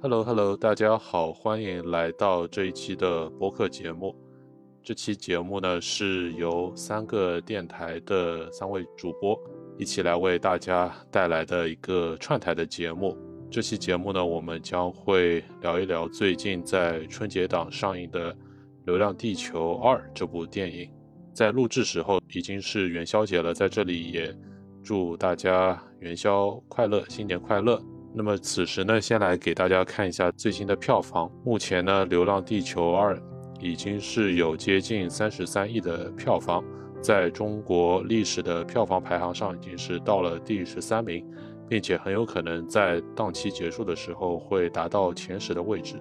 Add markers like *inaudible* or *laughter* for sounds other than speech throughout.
Hello Hello，大家好，欢迎来到这一期的播客节目。这期节目呢是由三个电台的三位主播一起来为大家带来的一个串台的节目。这期节目呢，我们将会聊一聊最近在春节档上映的《流浪地球二》这部电影。在录制时候已经是元宵节了，在这里也祝大家元宵快乐，新年快乐。那么此时呢，先来给大家看一下最新的票房。目前呢，《流浪地球二》已经是有接近三十三亿的票房，在中国历史的票房排行上已经是到了第十三名，并且很有可能在档期结束的时候会达到前十的位置。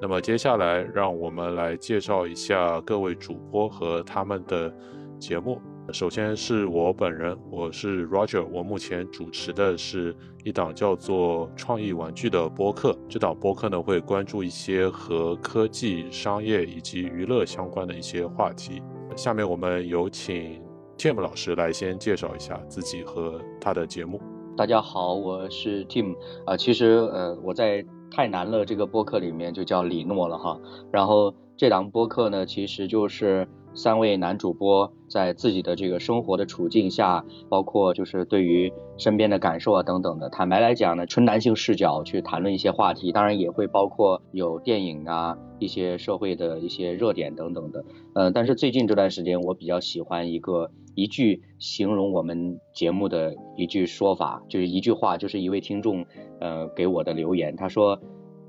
那么接下来，让我们来介绍一下各位主播和他们的节目。首先是我本人，我是 Roger，我目前主持的是一档叫做《创意玩具》的播客。这档播客呢会关注一些和科技、商业以及娱乐相关的一些话题。下面我们有请 Tim 老师来先介绍一下自己和他的节目。大家好，我是 Tim 啊，其实呃我在太难了这个播客里面就叫李诺了哈。然后这档播客呢其实就是。三位男主播在自己的这个生活的处境下，包括就是对于身边的感受啊等等的，坦白来讲呢，纯男性视角去谈论一些话题，当然也会包括有电影啊，一些社会的一些热点等等的。呃，但是最近这段时间，我比较喜欢一个一句形容我们节目的一句说法，就是一句话，就是一位听众呃给我的留言，他说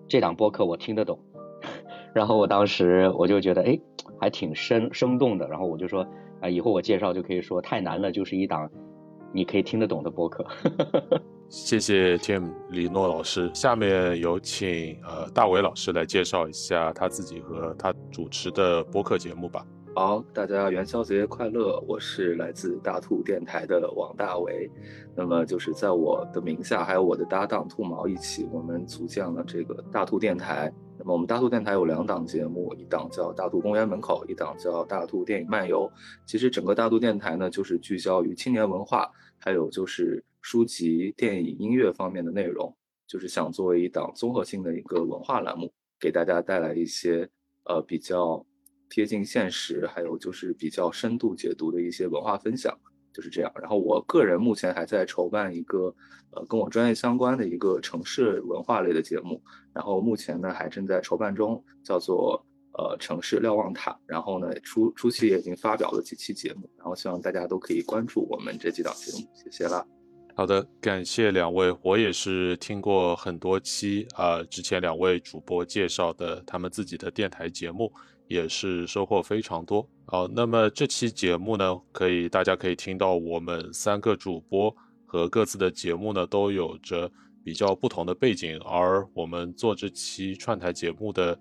这档播客我听得懂，然后我当时我就觉得哎。还挺生生动的，然后我就说，啊，以后我介绍就可以说太难了，就是一档你可以听得懂的播客。*laughs* 谢谢 Tim 李诺老师，下面有请呃大伟老师来介绍一下他自己和他主持的播客节目吧。好，大家元宵节快乐！我是来自大兔电台的王大为，那么就是在我的名下，还有我的搭档兔毛一起，我们组建了这个大兔电台。那么我们大兔电台有两档节目，一档叫《大兔公园门口》，一档叫《大兔电影漫游》。其实整个大兔电台呢，就是聚焦于青年文化，还有就是书籍、电影、音乐方面的内容，就是想作为一档综合性的一个文化栏目，给大家带来一些呃比较。贴近现实，还有就是比较深度解读的一些文化分享，就是这样。然后我个人目前还在筹办一个，呃，跟我专业相关的一个城市文化类的节目。然后目前呢还正在筹办中，叫做呃城市瞭望塔。然后呢初初期也已经发表了几期节目，然后希望大家都可以关注我们这几档节目，谢谢啦。好的，感谢两位，我也是听过很多期啊，之前两位主播介绍的他们自己的电台节目。也是收获非常多。好，那么这期节目呢，可以大家可以听到我们三个主播和各自的节目呢，都有着比较不同的背景。而我们做这期串台节目的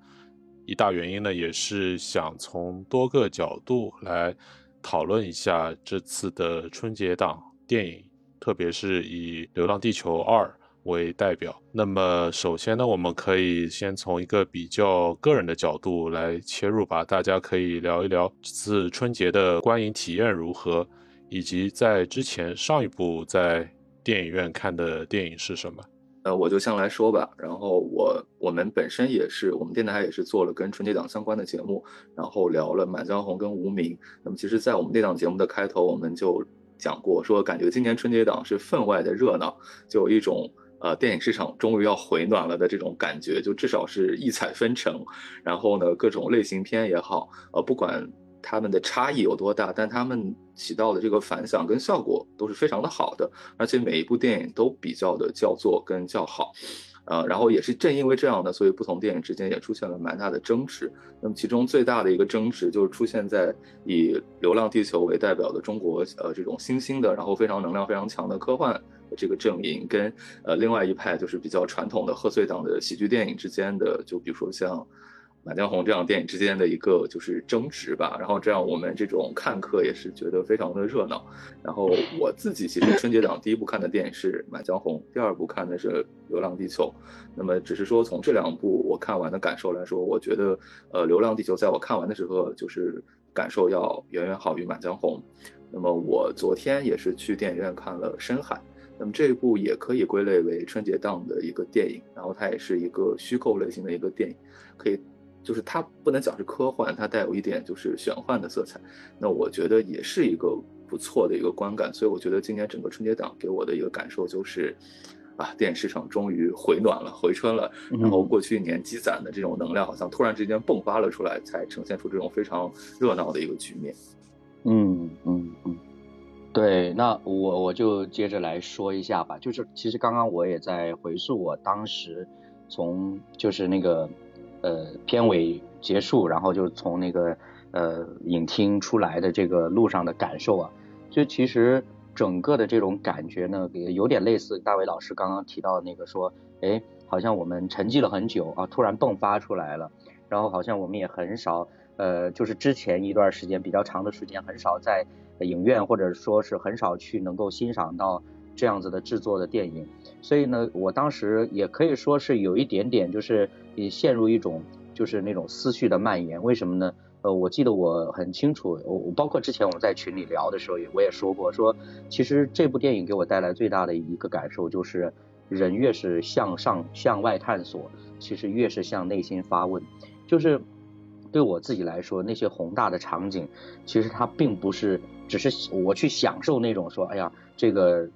一大原因呢，也是想从多个角度来讨论一下这次的春节档电影，特别是以《流浪地球二》。为代表，那么首先呢，我们可以先从一个比较个人的角度来切入吧。大家可以聊一聊这次春节的观影体验如何，以及在之前上一部在电影院看的电影是什么。呃，我就先来说吧。然后我我们本身也是，我们电台也是做了跟春节档相关的节目，然后聊了《满江红》跟《无名》。那么其实，在我们那档节目的开头，我们就讲过，说感觉今年春节档是分外的热闹，就有一种。呃，电影市场终于要回暖了的这种感觉，就至少是异彩纷呈。然后呢，各种类型片也好，呃，不管他们的差异有多大，但他们起到的这个反响跟效果都是非常的好的，而且每一部电影都比较的叫座跟叫好。呃，然后也是正因为这样的，所以不同电影之间也出现了蛮大的争执。那么其中最大的一个争执就是出现在以《流浪地球》为代表的中国呃这种新兴的，然后非常能量非常强的科幻。这个阵营跟呃另外一派就是比较传统的贺岁档的喜剧电影之间的，就比如说像《满江红》这样电影之间的一个就是争执吧。然后这样我们这种看客也是觉得非常的热闹。然后我自己其实春节档第一部看的电影是《满江红》，第二部看的是《流浪地球》。那么只是说从这两部我看完的感受来说，我觉得呃《流浪地球》在我看完的时候就是感受要远远好于《满江红》。那么我昨天也是去电影院看了《深海》。那么这一部也可以归类为春节档的一个电影，然后它也是一个虚构类型的一个电影，可以就是它不能讲是科幻，它带有一点就是玄幻的色彩。那我觉得也是一个不错的一个观感，所以我觉得今年整个春节档给我的一个感受就是。啊，电影市场终于回暖了，回春了。然后过去一年积攒的这种能量，好像突然之间迸发了出来，才呈现出这种非常热闹的一个局面。嗯嗯嗯，对，那我我就接着来说一下吧。就是其实刚刚我也在回溯我当时从就是那个呃片尾结束，然后就从那个呃影厅出来的这个路上的感受啊，就其实。整个的这种感觉呢，也有点类似大伟老师刚刚提到那个说，哎，好像我们沉寂了很久啊，突然迸发出来了，然后好像我们也很少，呃，就是之前一段时间比较长的时间很少在影院或者说是很少去能够欣赏到这样子的制作的电影，所以呢，我当时也可以说是有一点点就是也陷入一种就是那种思绪的蔓延，为什么呢？呃，我记得我很清楚，我我包括之前我们在群里聊的时候，也我也说过，说其实这部电影给我带来最大的一个感受就是，人越是向上向外探索，其实越是向内心发问。就是对我自己来说，那些宏大的场景，其实它并不是只是我去享受那种说，哎呀，这个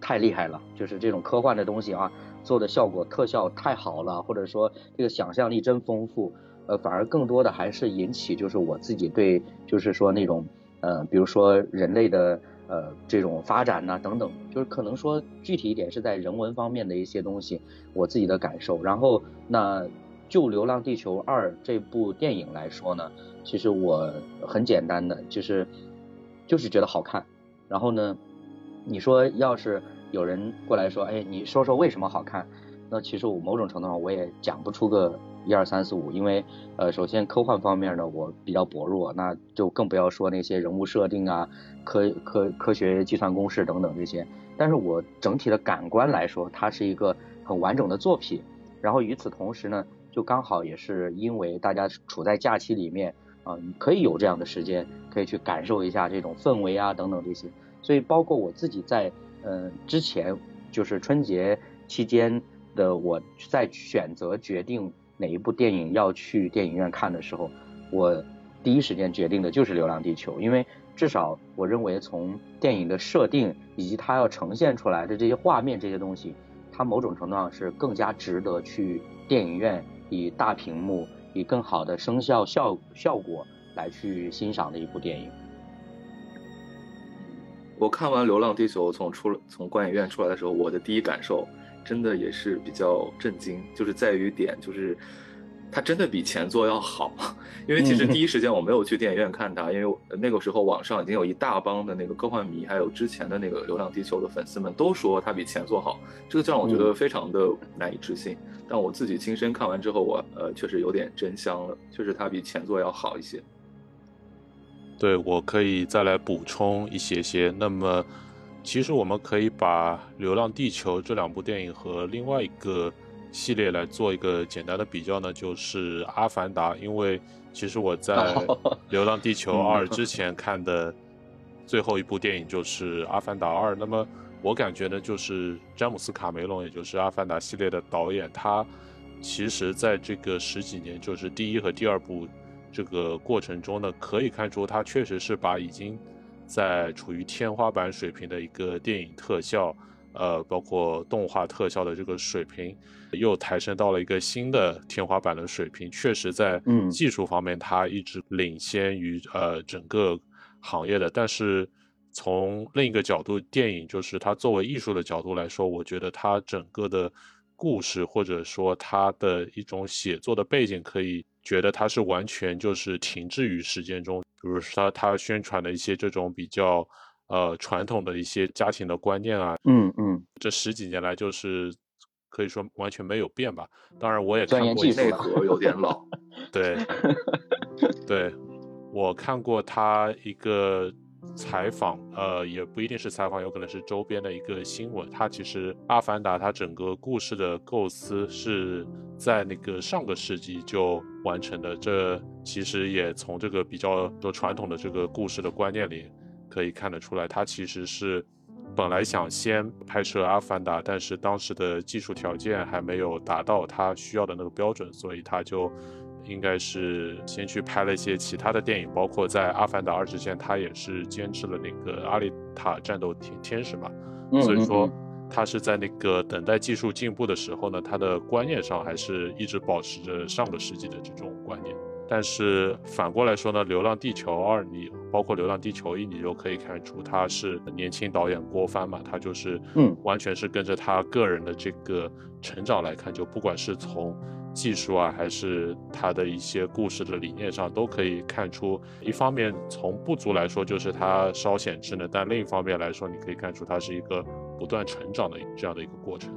太厉害了，就是这种科幻的东西啊，做的效果特效太好了，或者说这个想象力真丰富。呃，反而更多的还是引起，就是我自己对，就是说那种，呃，比如说人类的呃这种发展呐等等，就是可能说具体一点是在人文方面的一些东西，我自己的感受。然后那就《流浪地球二》这部电影来说呢，其实我很简单的就是就是觉得好看。然后呢，你说要是有人过来说，哎，你说说为什么好看？那其实我某种程度上我也讲不出个。一二三四五，因为呃，首先科幻方面呢，我比较薄弱，那就更不要说那些人物设定啊、科科科学计算公式等等这些。但是我整体的感官来说，它是一个很完整的作品。然后与此同时呢，就刚好也是因为大家处在假期里面啊，可以有这样的时间，可以去感受一下这种氛围啊等等这些。所以包括我自己在嗯之前，就是春节期间的我在选择决定。哪一部电影要去电影院看的时候，我第一时间决定的就是《流浪地球》，因为至少我认为从电影的设定以及它要呈现出来的这些画面这些东西，它某种程度上是更加值得去电影院以大屏幕以更好的声效效效果来去欣赏的一部电影。我看完《流浪地球》从出从观影院出来的时候，我的第一感受。真的也是比较震惊，就是在于点，就是它真的比前作要好。*laughs* 因为其实第一时间我没有去电影院看它，因为那个时候网上已经有一大帮的那个科幻迷，还有之前的那个《流浪地球》的粉丝们都说它比前作好，这个就让我觉得非常的难以置信。但我自己亲身看完之后，我呃确实有点真香了，确实它比前作要好一些。对，我可以再来补充一些些。那么。其实我们可以把《流浪地球》这两部电影和另外一个系列来做一个简单的比较呢，就是《阿凡达》。因为其实我在《流浪地球二》之前看的最后一部电影就是《阿凡达二》。那么我感觉呢，就是詹姆斯·卡梅隆，也就是《阿凡达》系列的导演，他其实在这个十几年，就是第一和第二部这个过程中呢，可以看出他确实是把已经。在处于天花板水平的一个电影特效，呃，包括动画特效的这个水平，又抬升到了一个新的天花板的水平。确实，在技术方面，它一直领先于呃整个行业的。但是从另一个角度，电影就是它作为艺术的角度来说，我觉得它整个的故事或者说它的一种写作的背景，可以觉得它是完全就是停滞于时间中。比如说他他宣传的一些这种比较呃传统的一些家庭的观念啊，嗯嗯，这十几年来就是可以说完全没有变吧。当然我也看过内核有点 *laughs* 老，对对，我看过他一个。采访，呃，也不一定是采访，有可能是周边的一个新闻。他其实《阿凡达》它整个故事的构思是在那个上个世纪就完成的。这其实也从这个比较多传统的这个故事的观念里可以看得出来，它其实是本来想先拍摄《阿凡达》，但是当时的技术条件还没有达到他需要的那个标准，所以他就应该是先去拍了一些其他的电影，包括在《阿凡达二》之前，他也是监制了那个《阿丽塔：战斗天天使》嘛。所以说，他是在那个等待技术进步的时候呢，他的观念上还是一直保持着上个世纪的这种观念。但是反过来说呢，《流浪地球二》你包括《流浪地球一》，你就可以看出他是年轻导演郭帆嘛，他就是嗯，完全是跟着他个人的这个成长来看，就不管是从技术啊，还是他的一些故事的理念上，都可以看出，一方面从不足来说，就是他稍显稚嫩，但另一方面来说，你可以看出他是一个不断成长的这样的一个过程。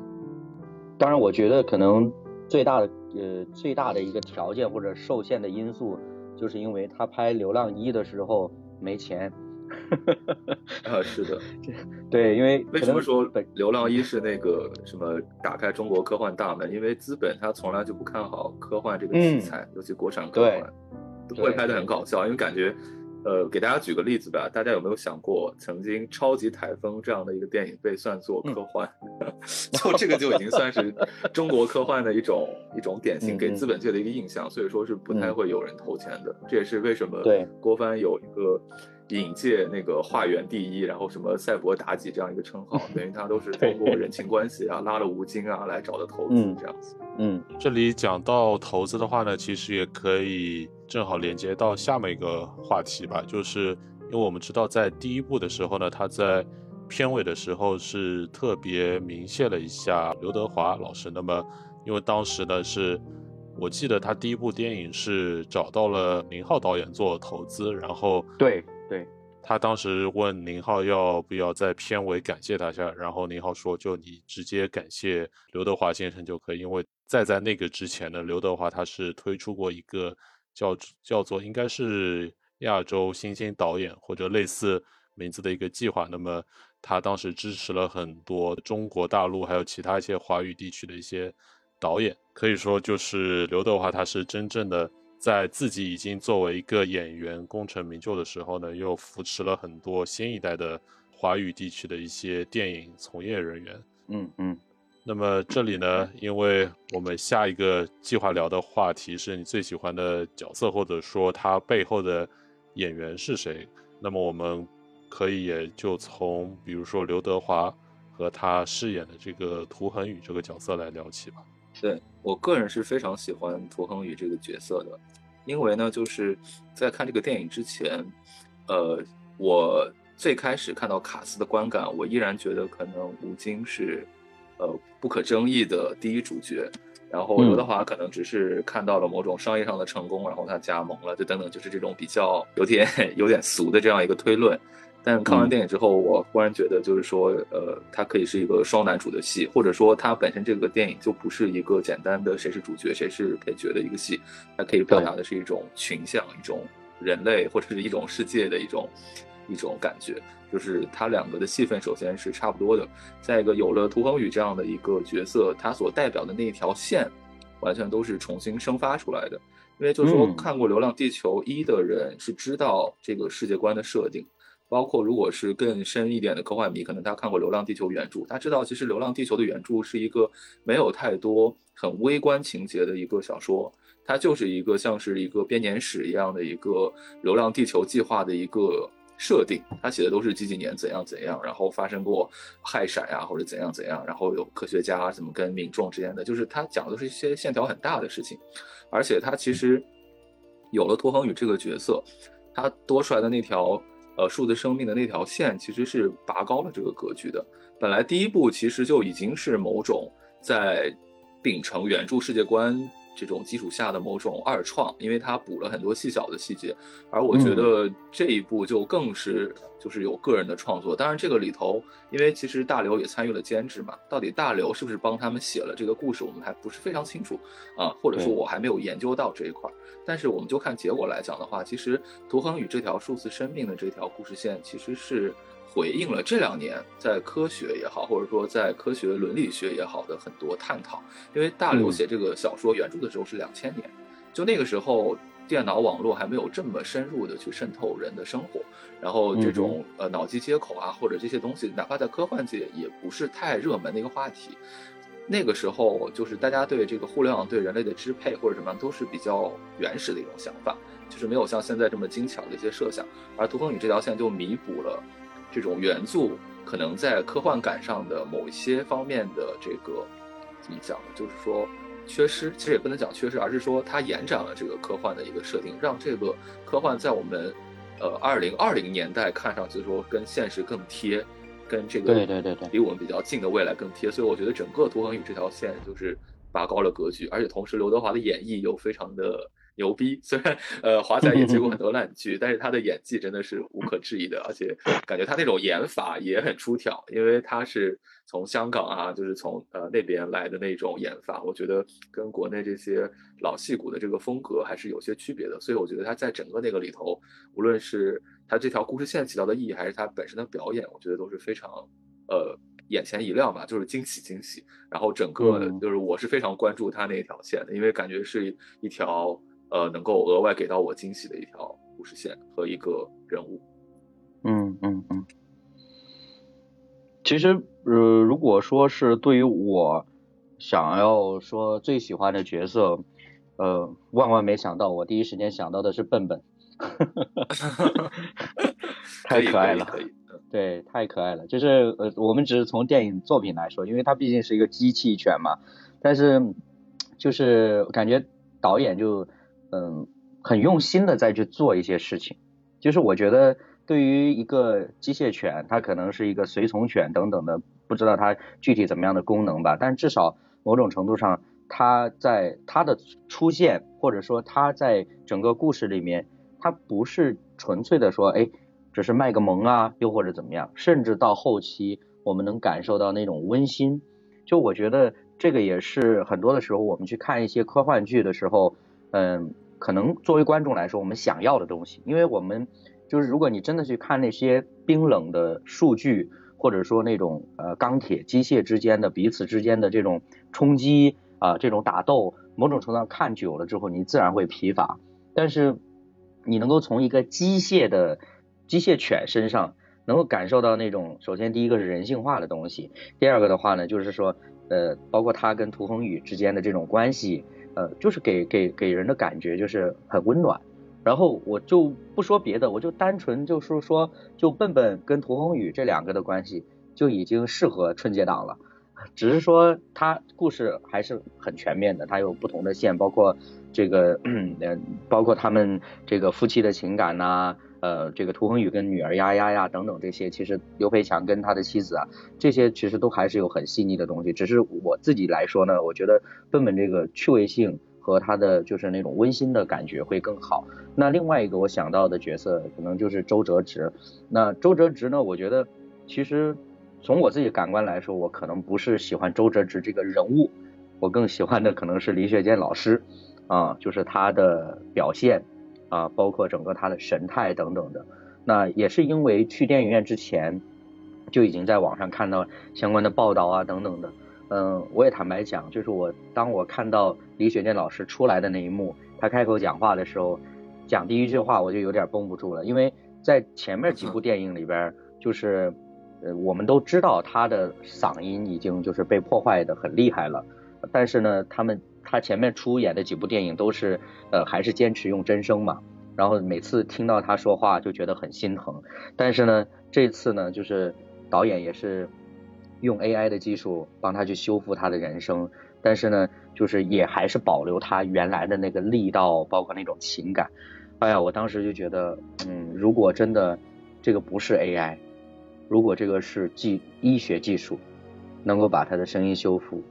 当然，我觉得可能。最大的呃最大的一个条件或者受限的因素，就是因为他拍《流浪一》的时候没钱。*laughs* 啊，是的，对，因为为什么说《流浪一》是那个什么打开中国科幻大门？因为资本他从来就不看好科幻这个题材，尤其国产科幻，都会拍的很搞笑，因为感觉。呃，给大家举个例子吧，大家有没有想过，曾经《超级台风》这样的一个电影被算作科幻，*laughs* 就这个就已经算是中国科幻的一种一种典型，给资本界的一个印象，所以说是不太会有人投钱的。这也是为什么郭帆有一个。影界那个画缘第一，然后什么赛博妲己这样一个称号，*laughs* 等于他都是通过人情关系啊，拉了吴京啊来找的投资这样子。嗯，这里讲到投资的话呢，其实也可以正好连接到下面一个话题吧，就是因为我们知道在第一部的时候呢，他在片尾的时候是特别明谢了一下刘德华老师。那么因为当时呢是，我记得他第一部电影是找到了宁浩导演做投资，然后对。他当时问宁浩要不要在片尾感谢他下，然后宁浩说就你直接感谢刘德华先生就可以，因为再在那个之前呢，刘德华他是推出过一个叫叫做应该是亚洲新星导演或者类似名字的一个计划，那么他当时支持了很多中国大陆还有其他一些华语地区的一些导演，可以说就是刘德华他是真正的。在自己已经作为一个演员功成名就的时候呢，又扶持了很多新一代的华语地区的一些电影从业人员。嗯嗯。那么这里呢，因为我们下一个计划聊的话题是你最喜欢的角色，或者说他背后的演员是谁？那么我们可以也就从比如说刘德华和他饰演的这个涂恒宇这个角色来聊起吧。对我个人是非常喜欢涂恒宇这个角色的，因为呢，就是在看这个电影之前，呃，我最开始看到卡斯的观感，我依然觉得可能吴京是，呃，不可争议的第一主角，然后刘德华可能只是看到了某种商业上的成功，然后他加盟了，就等等，就是这种比较有点 *laughs* 有点俗的这样一个推论。但看完电影之后，我忽然觉得，就是说，呃，它可以是一个双男主的戏，或者说，它本身这个电影就不是一个简单的谁是主角谁是配角的一个戏，它可以表达的是一种群像、一种人类或者是一种世界的一种一种感觉。就是它两个的戏份首先是差不多的，再一个有了涂恒宇这样的一个角色，他所代表的那一条线，完全都是重新生发出来的。因为就是说，看过《流浪地球一》的人是知道这个世界观的设定。包括如果是更深一点的科幻迷，可能他看过《流浪地球》原著，他知道其实《流浪地球》的原著是一个没有太多很微观情节的一个小说，它就是一个像是一个编年史一样的一个流浪地球计划的一个设定。他写的都是几几年怎样怎样，然后发生过氦闪呀或者怎样怎样，然后有科学家怎么跟民众之间的，就是他讲的是一些线条很大的事情。而且他其实有了托恒宇这个角色，他多出来的那条。呃，数字生命的那条线其实是拔高了这个格局的。本来第一步其实就已经是某种在秉承原著世界观这种基础下的某种二创，因为它补了很多细小的细节。而我觉得这一部就更是就是有个人的创作。当然，这个里头，因为其实大刘也参与了监制嘛，到底大刘是不是帮他们写了这个故事，我们还不是非常清楚啊，或者说我还没有研究到这一块。但是我们就看结果来讲的话，其实涂恒宇这条数字生命的这条故事线，其实是回应了这两年在科学也好，或者说在科学伦理学也好的很多探讨。因为大刘写这个小说原著的时候是两千年，就那个时候电脑网络还没有这么深入的去渗透人的生活，然后这种呃脑机接口啊，或者这些东西，哪怕在科幻界也不是太热门的一个话题。那个时候，就是大家对这个互联网对人类的支配或者什么样，都是比较原始的一种想法，就是没有像现在这么精巧的一些设想。而图腾宇这条线就弥补了这种元素可能在科幻感上的某一些方面的这个怎么讲呢？就是说缺失，其实也不能讲缺失，而是说它延展了这个科幻的一个设定，让这个科幻在我们呃二零二零年代看上去说跟现实更贴。跟这个对对对对离我们比较近的未来更贴，所以我觉得整个图恒宇这条线就是拔高了格局，而且同时刘德华的演绎又非常的。牛逼，虽然呃华仔也接过很多烂剧，但是他的演技真的是无可置疑的，而且感觉他那种演法也很出挑，因为他是从香港啊，就是从呃那边来的那种演法，我觉得跟国内这些老戏骨的这个风格还是有些区别的，所以我觉得他在整个那个里头，无论是他这条故事线起到的意义，还是他本身的表演，我觉得都是非常呃眼前一亮吧，就是惊喜惊喜。然后整个就是我是非常关注他那一条线的，因为感觉是一条。呃，能够额外给到我惊喜的一条故事线和一个人物。嗯嗯嗯。其实，呃，如果说是对于我想要说最喜欢的角色，呃，万万没想到，我第一时间想到的是笨笨。*laughs* 太可爱了，对，太可爱了。就是呃，我们只是从电影作品来说，因为它毕竟是一个机器犬嘛。但是，就是感觉导演就。嗯，很用心的在去做一些事情，就是我觉得对于一个机械犬，它可能是一个随从犬等等的，不知道它具体怎么样的功能吧，但至少某种程度上，它在它的出现或者说它在整个故事里面，它不是纯粹的说，哎，只是卖个萌啊，又或者怎么样，甚至到后期我们能感受到那种温馨，就我觉得这个也是很多的时候我们去看一些科幻剧的时候，嗯。可能作为观众来说，我们想要的东西，因为我们就是如果你真的去看那些冰冷的数据，或者说那种呃钢铁机械之间的彼此之间的这种冲击啊，这种打斗，某种程度上看久了之后，你自然会疲乏。但是你能够从一个机械的机械犬身上，能够感受到那种，首先第一个是人性化的东西，第二个的话呢，就是说呃，包括他跟涂恒宇之间的这种关系。呃，就是给给给人的感觉就是很温暖，然后我就不说别的，我就单纯就是说，就笨笨跟涂恒宇这两个的关系就已经适合春节档了，只是说他故事还是很全面的，他有不同的线，包括这个嗯，包括他们这个夫妻的情感呐。呃，这个涂恒宇跟女儿丫丫呀等等这些，其实刘培强跟他的妻子啊，这些其实都还是有很细腻的东西。只是我自己来说呢，我觉得笨笨这个趣味性和他的就是那种温馨的感觉会更好。那另外一个我想到的角色可能就是周哲直。那周哲直呢，我觉得其实从我自己感官来说，我可能不是喜欢周哲直这个人物，我更喜欢的可能是李雪健老师啊，就是他的表现。啊，包括整个他的神态等等的，那也是因为去电影院之前就已经在网上看到相关的报道啊等等的。嗯，我也坦白讲，就是我当我看到李雪健老师出来的那一幕，他开口讲话的时候，讲第一句话我就有点绷不住了，因为在前面几部电影里边，就是呃我们都知道他的嗓音已经就是被破坏的很厉害了，但是呢，他们。他前面出演的几部电影都是，呃，还是坚持用真声嘛。然后每次听到他说话就觉得很心疼。但是呢，这次呢，就是导演也是用 AI 的技术帮他去修复他的人声，但是呢，就是也还是保留他原来的那个力道，包括那种情感。哎呀，我当时就觉得，嗯，如果真的这个不是 AI，如果这个是技医学技术，能够把他的声音修复。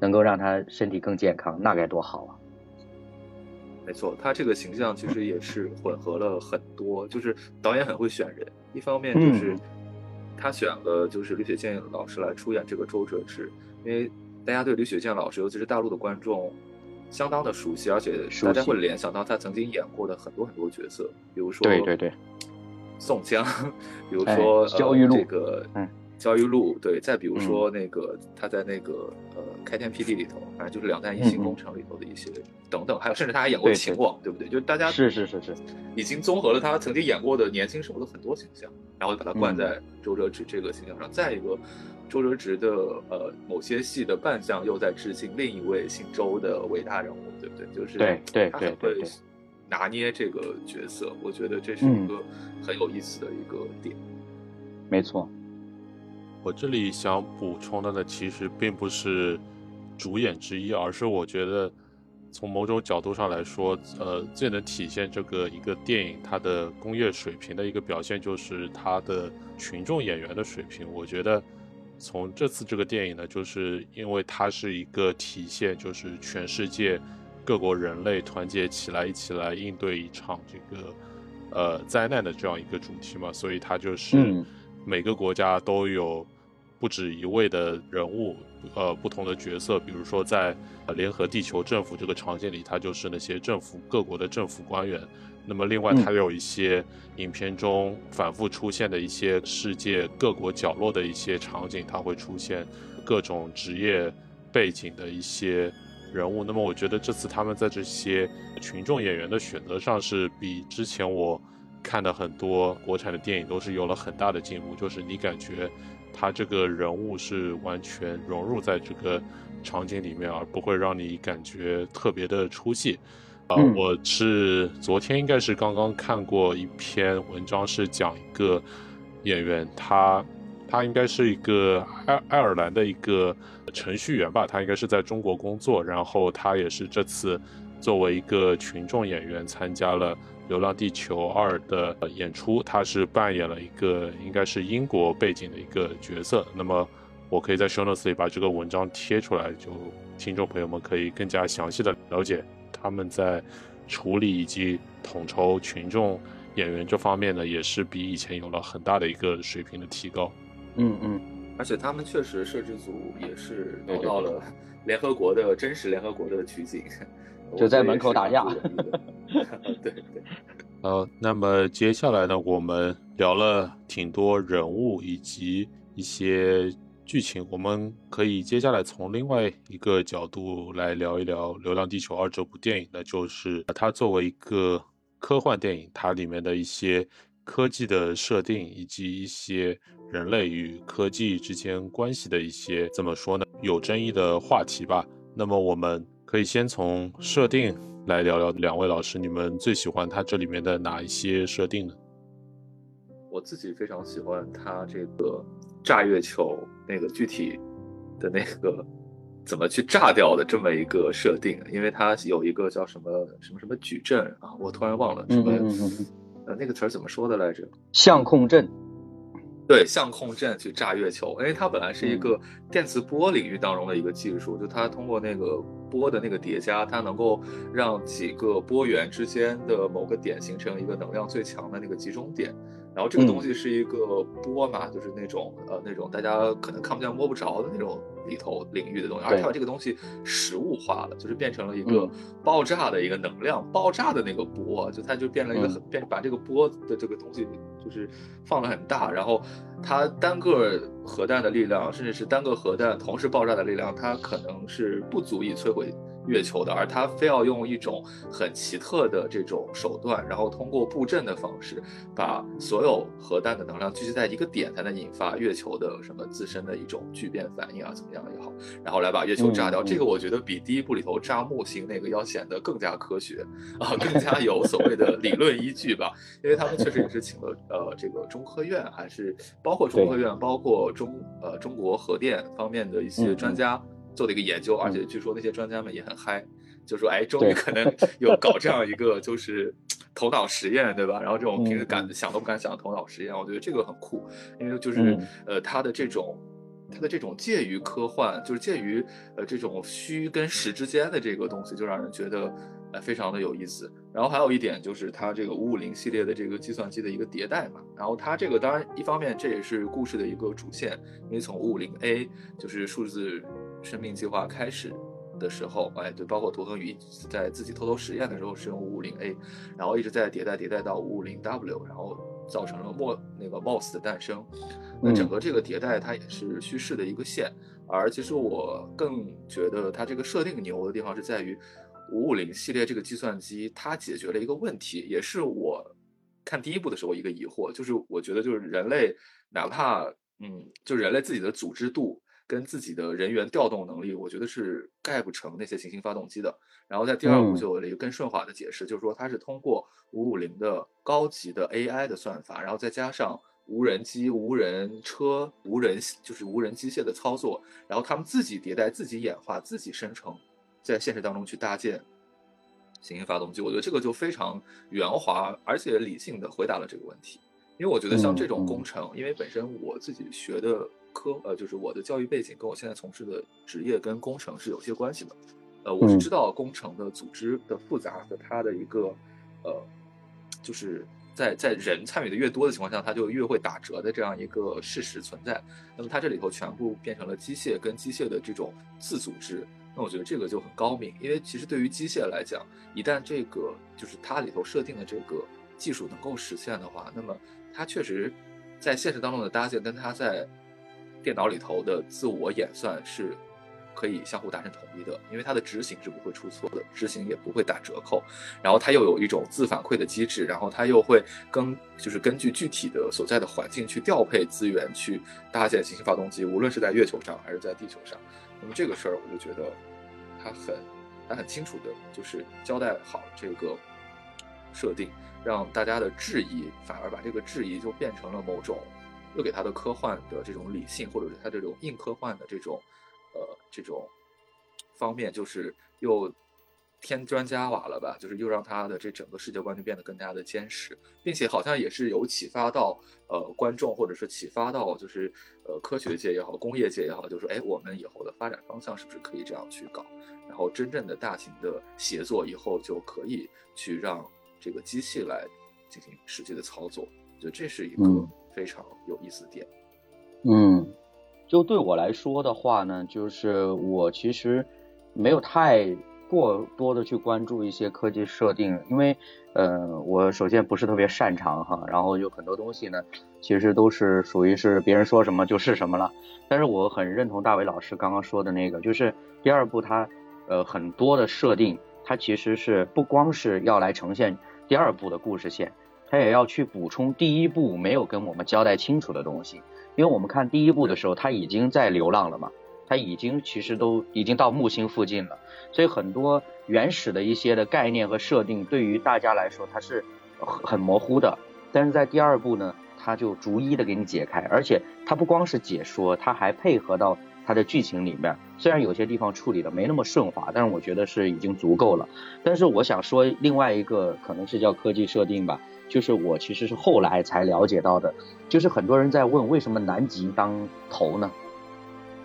能够让他身体更健康，那该多好啊！没错，他这个形象其实也是混合了很多，就是导演很会选人。一方面就是他选了就是李雪健老师来出演这个周哲直，因为大家对李雪健老师，尤其是大陆的观众，相当的熟悉，而且大家会联想到他曾经演过的很多很多角色，比如说对对对，宋江，比如说焦裕禄这个，嗯，焦裕禄，对，再比如说那个他在那个呃开天辟地里头，反正就是两弹一星工程里头的一些等等，还有甚至他还演过秦王，对不对？就是大家是是是是，已经综合了他曾经演过的年轻时候的很多形象，然后把他灌在周哲直这个形象上。再一个，周哲直的呃某些戏的扮相又在致敬另一位姓周的伟大人物，对不对？就是对对对对对，拿捏这个角色，我觉得这是一个很有意思的一个点。没错。我这里想补充的呢，其实并不是主演之一，而是我觉得从某种角度上来说，呃，最能体现这个一个电影它的工业水平的一个表现，就是它的群众演员的水平。我觉得从这次这个电影呢，就是因为它是一个体现，就是全世界各国人类团结起来，一起来应对一场这个呃灾难的这样一个主题嘛，所以它就是每个国家都有。不止一位的人物，呃，不同的角色，比如说在联合地球政府这个场景里，他就是那些政府各国的政府官员。那么另外，他有一些影片中反复出现的一些世界各国角落的一些场景，他会出现各种职业背景的一些人物。那么我觉得这次他们在这些群众演员的选择上，是比之前我看的很多国产的电影都是有了很大的进步，就是你感觉。他这个人物是完全融入在这个场景里面，而不会让你感觉特别的出戏。啊，我是昨天应该是刚刚看过一篇文章，是讲一个演员，他他应该是一个爱爱尔兰的一个程序员吧，他应该是在中国工作，然后他也是这次作为一个群众演员参加了。《流浪地球二》的演出，他是扮演了一个应该是英国背景的一个角色。那么，我可以在 show notes 里把这个文章贴出来，就听众朋友们可以更加详细的了解他们在处理以及统筹群众演员这方面呢，也是比以前有了很大的一个水平的提高。嗯嗯，而且他们确实摄制组也是投到了联合国的真实联合国的取景。就在门口打架，*laughs* 对对。呃，那么接下来呢，我们聊了挺多人物以及一些剧情，我们可以接下来从另外一个角度来聊一聊《流浪地球二》这部电影那，就是它作为一个科幻电影，它里面的一些科技的设定以及一些人类与科技之间关系的一些怎么说呢，有争议的话题吧。那么我们。可以先从设定来聊聊，两位老师，你们最喜欢他这里面的哪一些设定呢？我自己非常喜欢他这个炸月球那个具体的那个怎么去炸掉的这么一个设定，因为它有一个叫什么什么什么矩阵啊，我突然忘了什么呃那个词儿怎么说的来着？相控阵。对，相控阵去炸月球，因为它本来是一个电磁波领域当中的一个技术，就它通过那个波的那个叠加，它能够让几个波源之间的某个点形成一个能量最强的那个集中点。然后这个东西是一个波嘛，就是那种呃那种大家可能看不见摸不着的那种里头领域的东西，而且把这个东西实物化了，就是变成了一个爆炸的一个能量，爆炸的那个波，就它就变了一个很变，把这个波的这个东西就是放的很大，然后它单个核弹的力量，甚至是单个核弹同时爆炸的力量，它可能是不足以摧毁。月球的，而他非要用一种很奇特的这种手段，然后通过布阵的方式，把所有核弹的能量聚集在一个点，才能引发月球的什么自身的一种聚变反应啊，怎么样也好，然后来把月球炸掉。这个我觉得比第一部里头炸木星那个要显得更加科学啊，更加有所谓的 *laughs* 理论依据吧。因为他们确实也是请了呃这个中科院，还是包括中科院，包括中呃中国核电方面的一些专家。做的一个研究，而且据说那些专家们也很嗨，就说哎，终于可能 *laughs* 有搞这样一个就是头脑实验，对吧？然后这种平时敢想都不敢想的头脑实验，我觉得这个很酷，因为就是呃，它的这种它的这种介于科幻，就是介于呃这种虚跟实之间的这个东西，就让人觉得呃非常的有意思。然后还有一点就是它这个五五零系列的这个计算机的一个迭代嘛，然后它这个当然一方面这也是故事的一个主线，因为从五五零 A 就是数字。生命计划开始的时候，哎，对，包括涂恒宇在自己偷偷实验的时候是用五五零 A，然后一直在迭代迭代到五五零 W，然后造成了 MOS 那个 MOS 的诞生。那整个这个迭代它也是叙事的一个线，而其实我更觉得它这个设定牛的地方是在于五五零系列这个计算机它解决了一个问题，也是我看第一部的时候一个疑惑，就是我觉得就是人类哪怕嗯，就人类自己的组织度。跟自己的人员调动能力，我觉得是盖不成那些行星发动机的。然后在第二步就有了一个更顺滑的解释，就是说它是通过五五零的高级的 AI 的算法，然后再加上无人机、无人车、无人就是无人机械的操作，然后他们自己迭代、自己演化、自己生成，在现实当中去搭建行星发动机。我觉得这个就非常圆滑而且理性的回答了这个问题。因为我觉得像这种工程，因为本身我自己学的。科呃，就是我的教育背景跟我现在从事的职业跟工程是有些关系的，呃，我是知道工程的组织的复杂和它的一个呃，就是在在人参与的越多的情况下，它就越会打折的这样一个事实存在。那么它这里头全部变成了机械跟机械的这种自组织，那我觉得这个就很高明，因为其实对于机械来讲，一旦这个就是它里头设定的这个技术能够实现的话，那么它确实在现实当中的搭建跟它在电脑里头的自我演算是可以相互达成统一的，因为它的执行是不会出错的，执行也不会打折扣。然后它又有一种自反馈的机制，然后它又会跟就是根据具体的所在的环境去调配资源，去搭建行星发动机，无论是在月球上还是在地球上。那么这个事儿，我就觉得它很它很清楚的，就是交代好这个设定，让大家的质疑反而把这个质疑就变成了某种。又给他的科幻的这种理性，或者是他这种硬科幻的这种，呃，这种方面，就是又添砖加瓦了吧？就是又让他的这整个世界观就变得更加的坚实，并且好像也是有启发到呃观众，或者是启发到就是呃科学界也好，工业界也好，就是说，哎，我们以后的发展方向是不是可以这样去搞？然后真正的大型的协作以后就可以去让这个机器来进行实际的操作，就这是一个。非常有意思的点，嗯，就对我来说的话呢，就是我其实没有太过多的去关注一些科技设定，因为呃，我首先不是特别擅长哈，然后有很多东西呢，其实都是属于是别人说什么就是什么了。但是我很认同大伟老师刚刚说的那个，就是第二部它呃很多的设定，它其实是不光是要来呈现第二部的故事线。他也要去补充第一部没有跟我们交代清楚的东西，因为我们看第一部的时候，他已经在流浪了嘛，他已经其实都已经到木星附近了，所以很多原始的一些的概念和设定对于大家来说它是很模糊的，但是在第二部呢，他就逐一的给你解开，而且他不光是解说，他还配合到他的剧情里面，虽然有些地方处理的没那么顺滑，但是我觉得是已经足够了。但是我想说另外一个可能是叫科技设定吧。就是我其实是后来才了解到的，就是很多人在问为什么南极当头呢？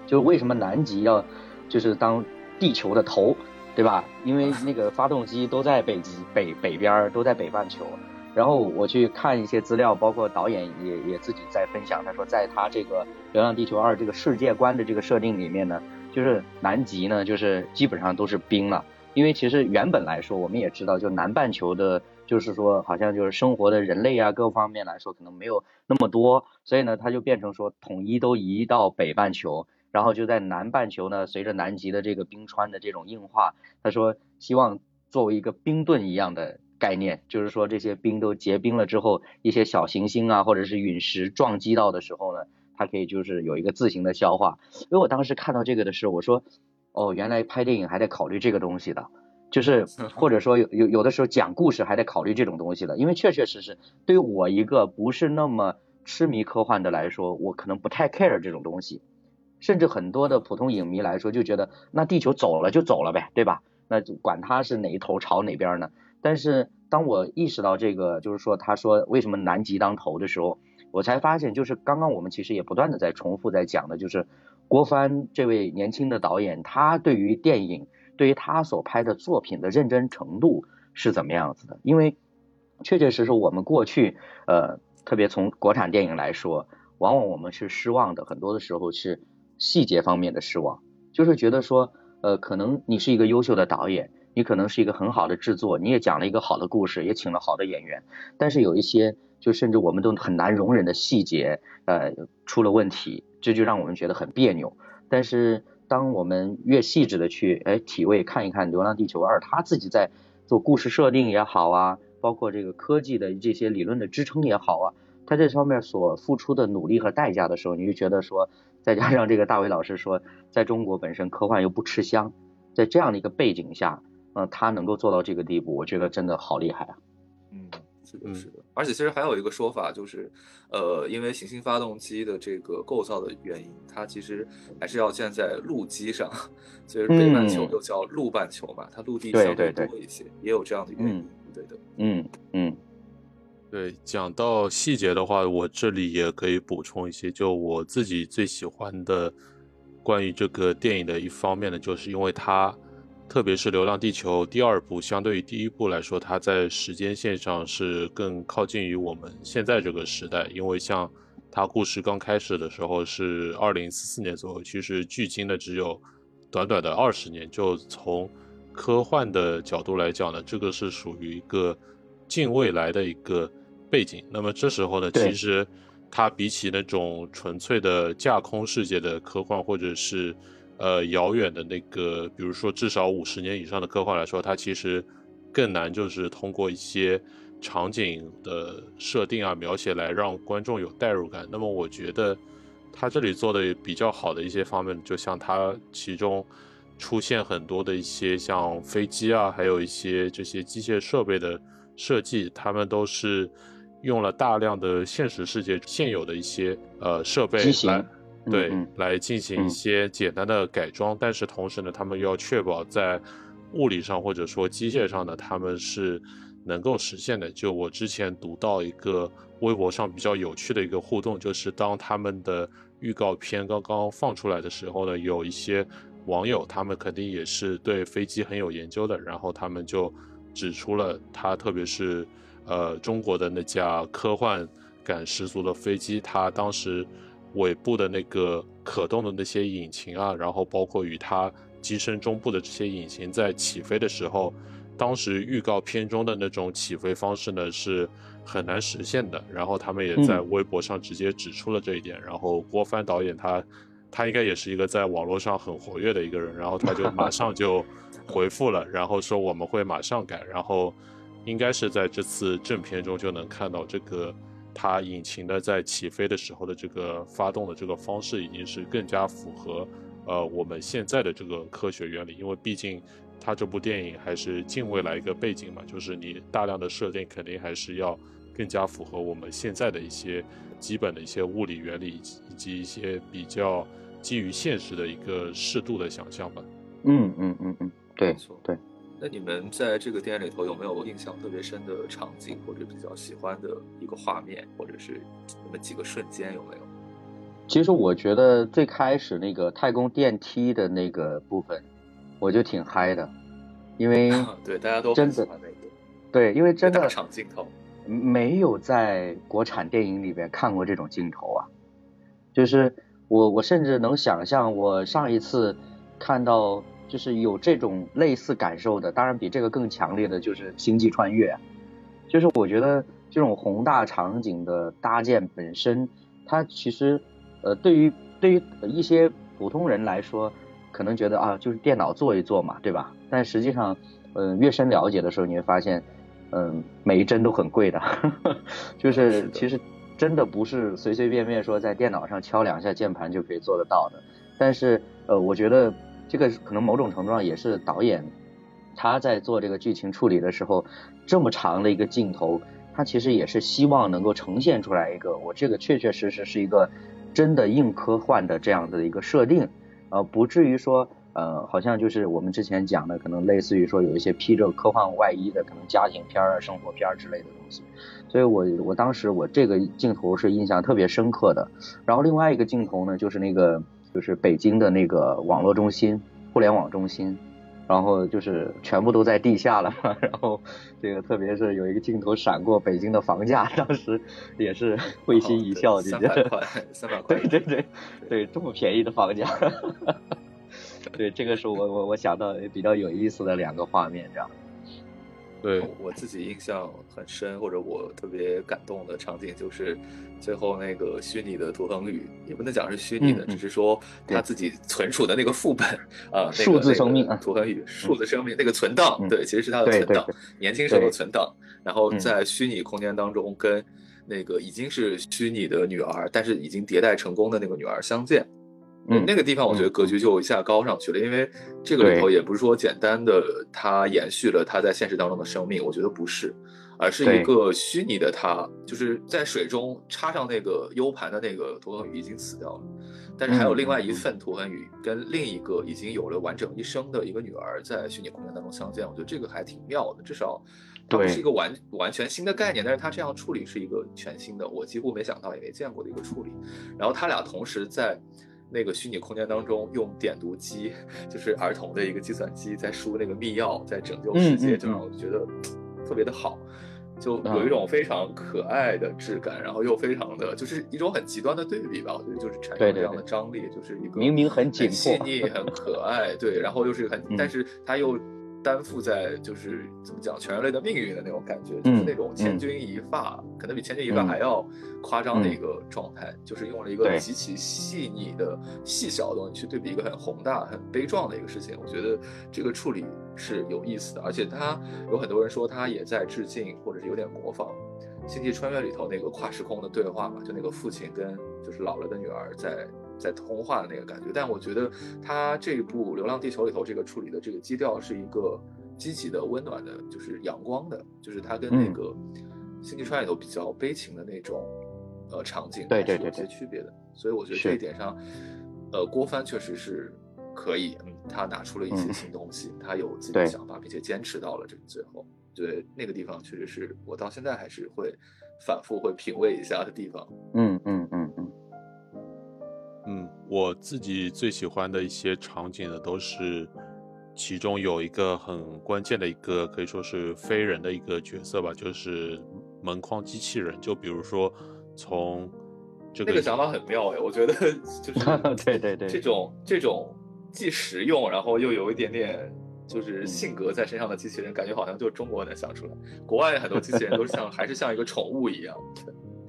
就是为什么南极要就是当地球的头，对吧？因为 *laughs* 那个发动机都在北极北北边，都在北半球。然后我去看一些资料，包括导演也也自己在分享，他说在他这个《流浪地球二》这个世界观的这个设定里面呢，就是南极呢就是基本上都是冰了，因为其实原本来说我们也知道，就南半球的。就是说，好像就是生活的人类啊，各方面来说可能没有那么多，所以呢，它就变成说统一都移到北半球，然后就在南半球呢，随着南极的这个冰川的这种硬化，他说希望作为一个冰盾一样的概念，就是说这些冰都结冰了之后，一些小行星啊或者是陨石撞击到的时候呢，它可以就是有一个自行的消化。因为我当时看到这个的时候，我说，哦，原来拍电影还得考虑这个东西的。就是 *laughs* 或者说有有有的时候讲故事还得考虑这种东西的，因为确确实实对于我一个不是那么痴迷科幻的来说，我可能不太 care 这种东西，甚至很多的普通影迷来说就觉得那地球走了就走了呗，对吧？那就管它是哪一头朝哪边呢？但是当我意识到这个，就是说他说为什么南极当头的时候，我才发现就是刚刚我们其实也不断的在重复在讲的，就是郭帆这位年轻的导演，他对于电影。对于他所拍的作品的认真程度是怎么样子的？因为确确实实我们过去呃，特别从国产电影来说，往往我们是失望的，很多的时候是细节方面的失望，就是觉得说呃，可能你是一个优秀的导演，你可能是一个很好的制作，你也讲了一个好的故事，也请了好的演员，但是有一些就甚至我们都很难容忍的细节，呃，出了问题，这就让我们觉得很别扭。但是当我们越细致的去哎体味看一看《流浪地球二》，他自己在做故事设定也好啊，包括这个科技的这些理论的支撑也好啊，他这方面所付出的努力和代价的时候，你就觉得说，再加上这个大伟老师说，在中国本身科幻又不吃香，在这样的一个背景下，嗯，他能够做到这个地步，我觉得真的好厉害啊。嗯。是的，是的，而且其实还有一个说法，就是，呃，因为行星发动机的这个构造的原因，它其实还是要建在陆基上，所以北半球又叫陆半球嘛，它陆地相对多一些，也有这样的原因，对的，嗯嗯，对，讲到细节的话，我这里也可以补充一些，就我自己最喜欢的关于这个电影的一方面呢，就是因为它。特别是《流浪地球》第二部，相对于第一部来说，它在时间线上是更靠近于我们现在这个时代。因为像它故事刚开始的时候是二零四四年左右，其实距今呢只有短短的二十年。就从科幻的角度来讲呢，这个是属于一个近未来的一个背景。那么这时候呢，其实它比起那种纯粹的架空世界的科幻，或者是呃，遥远的那个，比如说至少五十年以上的科幻来说，它其实更难，就是通过一些场景的设定啊、描写来让观众有代入感。那么，我觉得它这里做的比较好的一些方面，就像它其中出现很多的一些像飞机啊，还有一些这些机械设备的设计，他们都是用了大量的现实世界现有的一些呃设备来。对，来进行一些简单的改装，但是同时呢，他们又要确保在物理上或者说机械上呢，他们是能够实现的。就我之前读到一个微博上比较有趣的一个互动，就是当他们的预告片刚刚放出来的时候呢，有一些网友他们肯定也是对飞机很有研究的，然后他们就指出了他，特别是呃中国的那架科幻感十足的飞机，它当时。尾部的那个可动的那些引擎啊，然后包括与它机身中部的这些引擎在起飞的时候，当时预告片中的那种起飞方式呢是很难实现的。然后他们也在微博上直接指出了这一点。然后郭帆导演他他应该也是一个在网络上很活跃的一个人，然后他就马上 *laughs* 就回复了，然后说我们会马上改，然后应该是在这次正片中就能看到这个。它引擎的在起飞的时候的这个发动的这个方式，已经是更加符合呃我们现在的这个科学原理。因为毕竟它这部电影还是近未来一个背景嘛，就是你大量的设定肯定还是要更加符合我们现在的一些基本的一些物理原理，以及以及一些比较基于现实的一个适度的想象吧。嗯嗯嗯嗯，对对。那你们在这个电影里头有没有印象特别深的场景，或者比较喜欢的一个画面，或者是那么几个瞬间有没有？其实我觉得最开始那个太空电梯的那个部分，我就挺嗨的，因为 *laughs* 对大家都真的对，因为真的场镜头没有在国产电影里边看过这种镜头啊，就是我我甚至能想象我上一次看到。就是有这种类似感受的，当然比这个更强烈的就是《星际穿越》，就是我觉得这种宏大场景的搭建本身，它其实呃对于对于一些普通人来说，可能觉得啊就是电脑做一做嘛，对吧？但实际上，嗯，越深了解的时候，你会发现，嗯，每一帧都很贵的，*laughs* 就是其实真的不是随随便便说在电脑上敲两下键盘就可以做得到的。但是呃，我觉得。这个可能某种程度上也是导演他在做这个剧情处理的时候，这么长的一个镜头，他其实也是希望能够呈现出来一个我这个确确实实是一个真的硬科幻的这样的一个设定，呃，不至于说呃，好像就是我们之前讲的，可能类似于说有一些披着科幻外衣的可能家庭片儿、生活片儿之类的东西，所以我我当时我这个镜头是印象特别深刻的。然后另外一个镜头呢，就是那个。就是北京的那个网络中心、互联网中心，然后就是全部都在地下了嘛。然后这个特别是有一个镜头闪过北京的房价，当时也是会心一笑，三百块，三百块，对对对对，这么便宜的房价，*laughs* 对，这个是我我我想到比较有意思的两个画面，这样。对，我自己印象很深，或者我特别感动的场景就是最后那个虚拟的图恒宇，也不能讲是虚拟的，只是说他自己存储的那个副本啊，数字生命，啊，图恒宇数字生命那个存档，对，其实是他的存档，年轻时候的存档，然后在虚拟空间当中跟那个已经是虚拟的女儿，但是已经迭代成功的那个女儿相见。嗯，那个地方我觉得格局就一下高上去了，因为这个里头也不是说简单的他延续了他在现实当中的生命，我觉得不是，而是一个虚拟的他，就是在水中插上那个 U 盘的那个图恒宇已经死掉了，但是还有另外一份图恒宇跟另一个已经有了完整一生的一个女儿在虚拟空间当中相见，我觉得这个还挺妙的，至少它不是一个完完全新的概念，但是它这样处理是一个全新的，我几乎没想到也没见过的一个处理，然后他俩同时在。那个虚拟空间当中，用点读机，就是儿童的一个计算机，在输那个密钥，在拯救世界，就让我觉得特别的好，就有一种非常可爱的质感，然后又非常的，就是一种很极端的对比吧。我觉得就是产生这样的张力，就是一个明明很紧、细腻、很可爱，对，然后又是很，但是他又。担负在就是怎么讲全人类的命运的那种感觉，就是那种千钧一发，可能比千钧一发还要夸张的一个状态，就是用了一个极其细腻的细小的东西去对比一个很宏大、很悲壮的一个事情。我觉得这个处理是有意思的，而且他有很多人说他也在致敬或者是有点模仿《星际穿越》里头那个跨时空的对话嘛，就那个父亲跟就是老了的女儿在。在通话的那个感觉，但我觉得他这一部《流浪地球》里头这个处理的这个基调是一个积极的、温暖的，就是阳光的，就是它跟那个《星际穿越》里头比较悲情的那种呃场景对对是有些区别的。所以我觉得这一点上，呃，郭帆确实是可以，嗯，他拿出了一些新东西，他有自己的想法，并且坚持到了这个最后。对那个地方，确实是我到现在还是会反复会品味一下的地方。嗯嗯嗯嗯。嗯，我自己最喜欢的一些场景呢，都是其中有一个很关键的一个，可以说是非人的一个角色吧，就是门框机器人。就比如说从这个那个想法很妙哎，我觉得 *laughs* 就是对对对，这种这种既实用，然后又有一点点就是性格在身上的机器人，感觉好像就中国能想出来，国外很多机器人都是像 *laughs* 还是像一个宠物一样。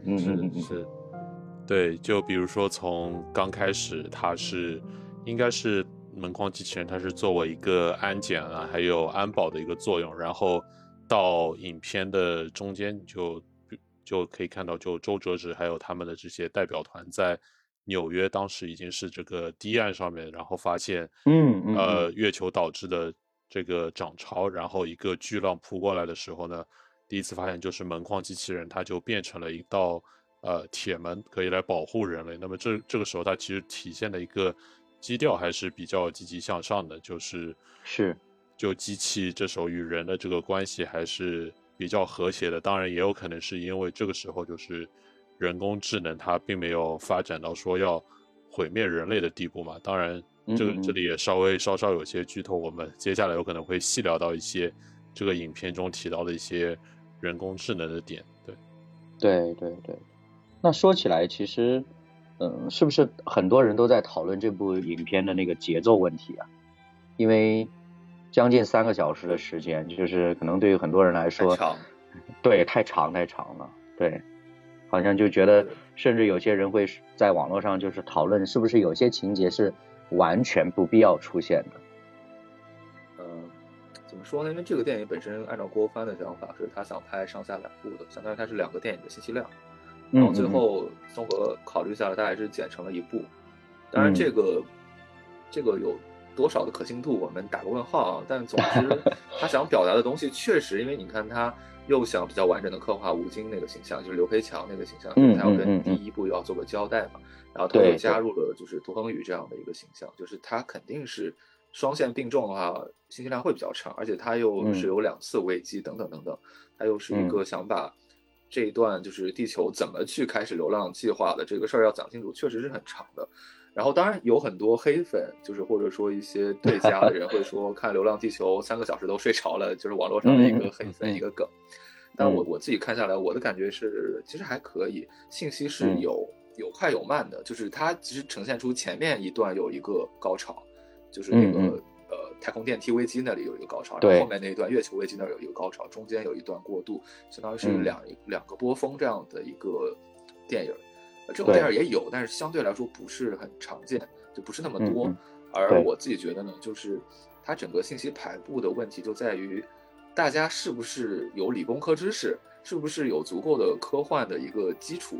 嗯嗯嗯是。对，就比如说从刚开始，它是应该是门框机器人，它是作为一个安检啊，还有安保的一个作用。然后到影片的中间，就就可以看到，就周哲直还有他们的这些代表团在纽约，当时已经是这个堤岸上面，然后发现，嗯呃，月球导致的这个涨潮，然后一个巨浪扑过来的时候呢，第一次发现就是门框机器人，它就变成了一道。呃，铁门可以来保护人类。那么这这个时候，它其实体现的一个基调还是比较积极向上的，就是是，就机器这时候与人的这个关系还是比较和谐的。当然，也有可能是因为这个时候就是人工智能它并没有发展到说要毁灭人类的地步嘛。当然，这个这里也稍微稍稍有些剧透，我们接下来有可能会细聊到一些这个影片中提到的一些人工智能的点。对，对对对。那说起来，其实，嗯，是不是很多人都在讨论这部影片的那个节奏问题啊？因为将近三个小时的时间，就是可能对于很多人来说，对，太长太长了，对，好像就觉得，甚至有些人会在网络上就是讨论，是不是有些情节是完全不必要出现的？嗯，怎么说呢？因为这个电影本身，按照郭帆的想法，是他想拍上下两部的，相当于它是两个电影的信息量。然后最后综合考虑下来，他还是剪成了一部。当然，这个这个有多少的可信度，我们打个问号啊。但总之，*laughs* 他想表达的东西确实，因为你看，他又想比较完整的刻画吴京那个形象，就是刘培强那个形象，他要跟第一部要做个交代嘛。然后他又加入了就是涂恒宇这样的一个形象，就是他肯定是双线并重的话，信息量会比较长，而且他又是有两次危机等等等等，他又是一个想把。这一段就是地球怎么去开始流浪计划的这个事儿要讲清楚，确实是很长的。然后当然有很多黑粉，就是或者说一些对家的人会说 *laughs* 看《流浪地球》三个小时都睡着了，就是网络上的一个黑粉一个梗。但我我自己看下来，我的感觉是其实还可以，信息是有有快有慢的，就是它其实呈现出前面一段有一个高潮，就是那个呃太空电梯危机那里有一个高潮，然后后面那一段月球危机那儿有一个高潮，中间有一段过渡，相当于是嗯两、两个波峰这样的一个电影。呃这种电影也有，但是相对来说不是很常见，就不是那么多。而我自己觉得呢，就是它整个信息排布的问题就在于，大家是不是有理工科知识，是不是有足够的科幻的一个基础。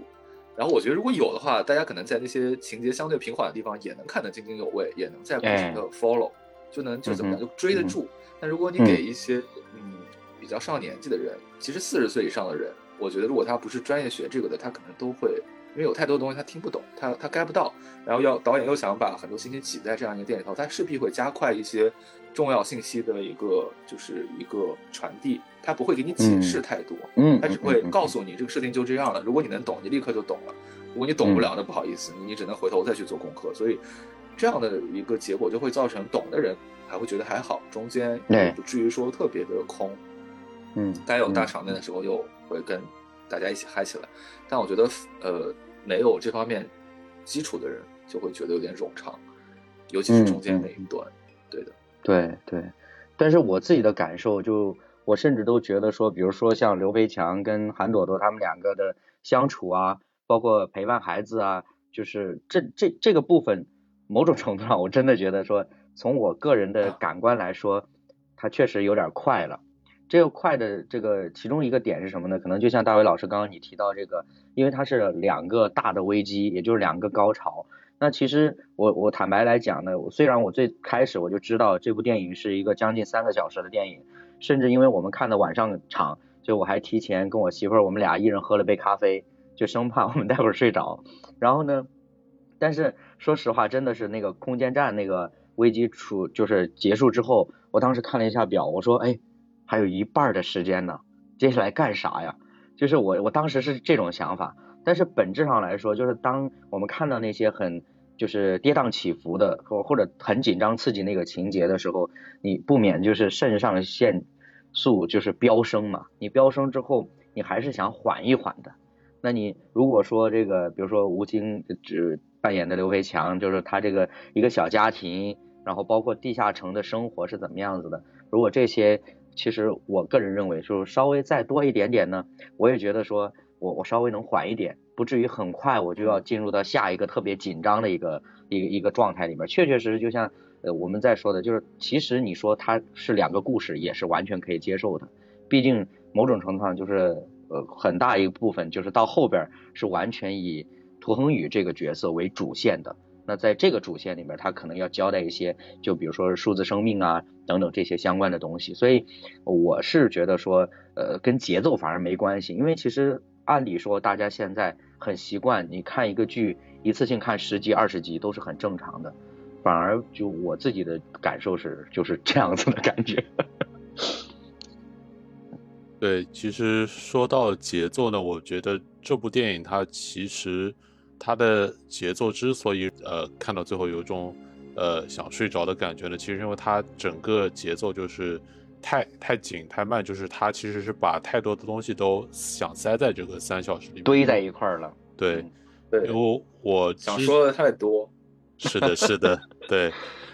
然后我觉得如果有的话，大家可能在那些情节相对平缓的地方也能看得津津有味，也能在不停的 follow，、就能就怎么讲哎嗯哼就追得住。但如果你嗯给一些嗯比较上年纪的人，其实四十岁以上的人，我觉得如果他不是专业学这个的，他可能都会因为有太多东西他听不懂，他他 get 不到，然后要导演又想把很多信息挤在这样一个电影里头，他势必会加快一些重要信息的一个就是一个传递，他不会给你解释太多，嗯，他只会告诉你这个设定就这样了。如果你能懂，你立刻就懂了；如果你懂不了，那不好意思，你只能回头再去做功课。所以这样的一个结果就会造成懂的人还会觉得还好，中间不至于说特别的空。嗯，该有大嗯场面的时候又会跟大家一起嗨起来。但我觉得，呃，没有这方面基础的人就会觉得有点冗长，尤其是中间那一段。对的，对对，但是我自己的感受就，我甚至都觉得说，比如说像刘培强跟韩朵朵他们两个的相处啊，包括陪伴孩子啊，就是这这这个部分，某种程度上我真的觉得说，从我个人的感官来说，它确实有点快了。这个快的这个其中一个点是什么呢？可能就像大伟老师刚刚你提到这个，因为它是两个大的危机，也就是两个高潮。那其实我我坦白来讲呢，虽然我最开始我就知道这部电影是一个将近三个小时的电影，甚至因为我们看的晚上场，就我还提前跟我媳妇儿我们俩一人喝了杯咖啡，就生怕我们待会儿睡着。然后呢，但是说实话，真的是那个空间站那个危机处就是结束之后，我当时看了一下表，我说哎，还有一半的时间呢，接下来干啥呀？就是我我当时是这种想法，但是本质上来说，就是当我们看到那些很就是跌宕起伏的或或者很紧张刺激那个情节的时候，你不免就是肾上腺素就是飙升嘛。你飙升之后，你还是想缓一缓的。那你如果说这个，比如说吴京只扮演的刘培强，就是他这个一个小家庭，然后包括地下城的生活是怎么样子的，如果这些，其实我个人认为，就是稍微再多一点点呢，我也觉得说我我稍微能缓一点，不至于很快我就要进入到下一个特别紧张的一个一个一个状态里面。确确实实，就像呃我们在说的，就是其实你说它是两个故事，也是完全可以接受的。毕竟某种程度上就是呃很大一部分就是到后边是完全以涂恒宇这个角色为主线的。那在这个主线里面，他可能要交代一些，就比如说数字生命啊等等这些相关的东西。所以我是觉得说，呃，跟节奏反而没关系，因为其实按理说大家现在很习惯，你看一个剧一次性看十集、二十集都是很正常的。反而就我自己的感受是就是这样子的感觉。*laughs* 对，其实说到节奏呢，我觉得这部电影它其实它的节奏之所以呃看到最后有一种呃想睡着的感觉呢，其实因为它整个节奏就是太太紧太慢，就是它其实是把太多的东西都想塞在这个三小时里面堆在一块儿了。对，嗯对因，为我想说的太多。是的，是的，*laughs* 对。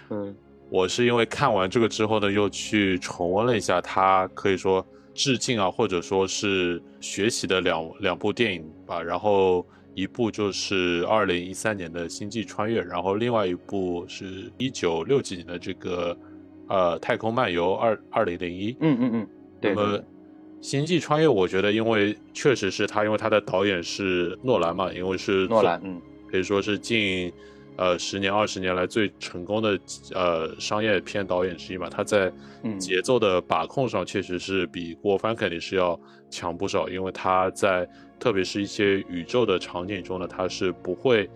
嗯我是因为看完这个之后呢，又去重温了一下他可以说致敬啊，或者说是学习的两两部电影吧。然后一部就是二零一三年的《星际穿越》，然后另外一部是一九六几年的这个呃《太空漫游二二零零一》。嗯嗯嗯，对那么《星际穿越》，我觉得因为确实是他，因为他的导演是诺兰嘛，因为是诺兰，嗯可以说是近呃十年二十年来最成功的呃商业片导演之一嘛。他在嗯节奏的把控上确实是比郭帆肯定是要强不少，因为他在特别是一些宇宙的场景中呢，它是不会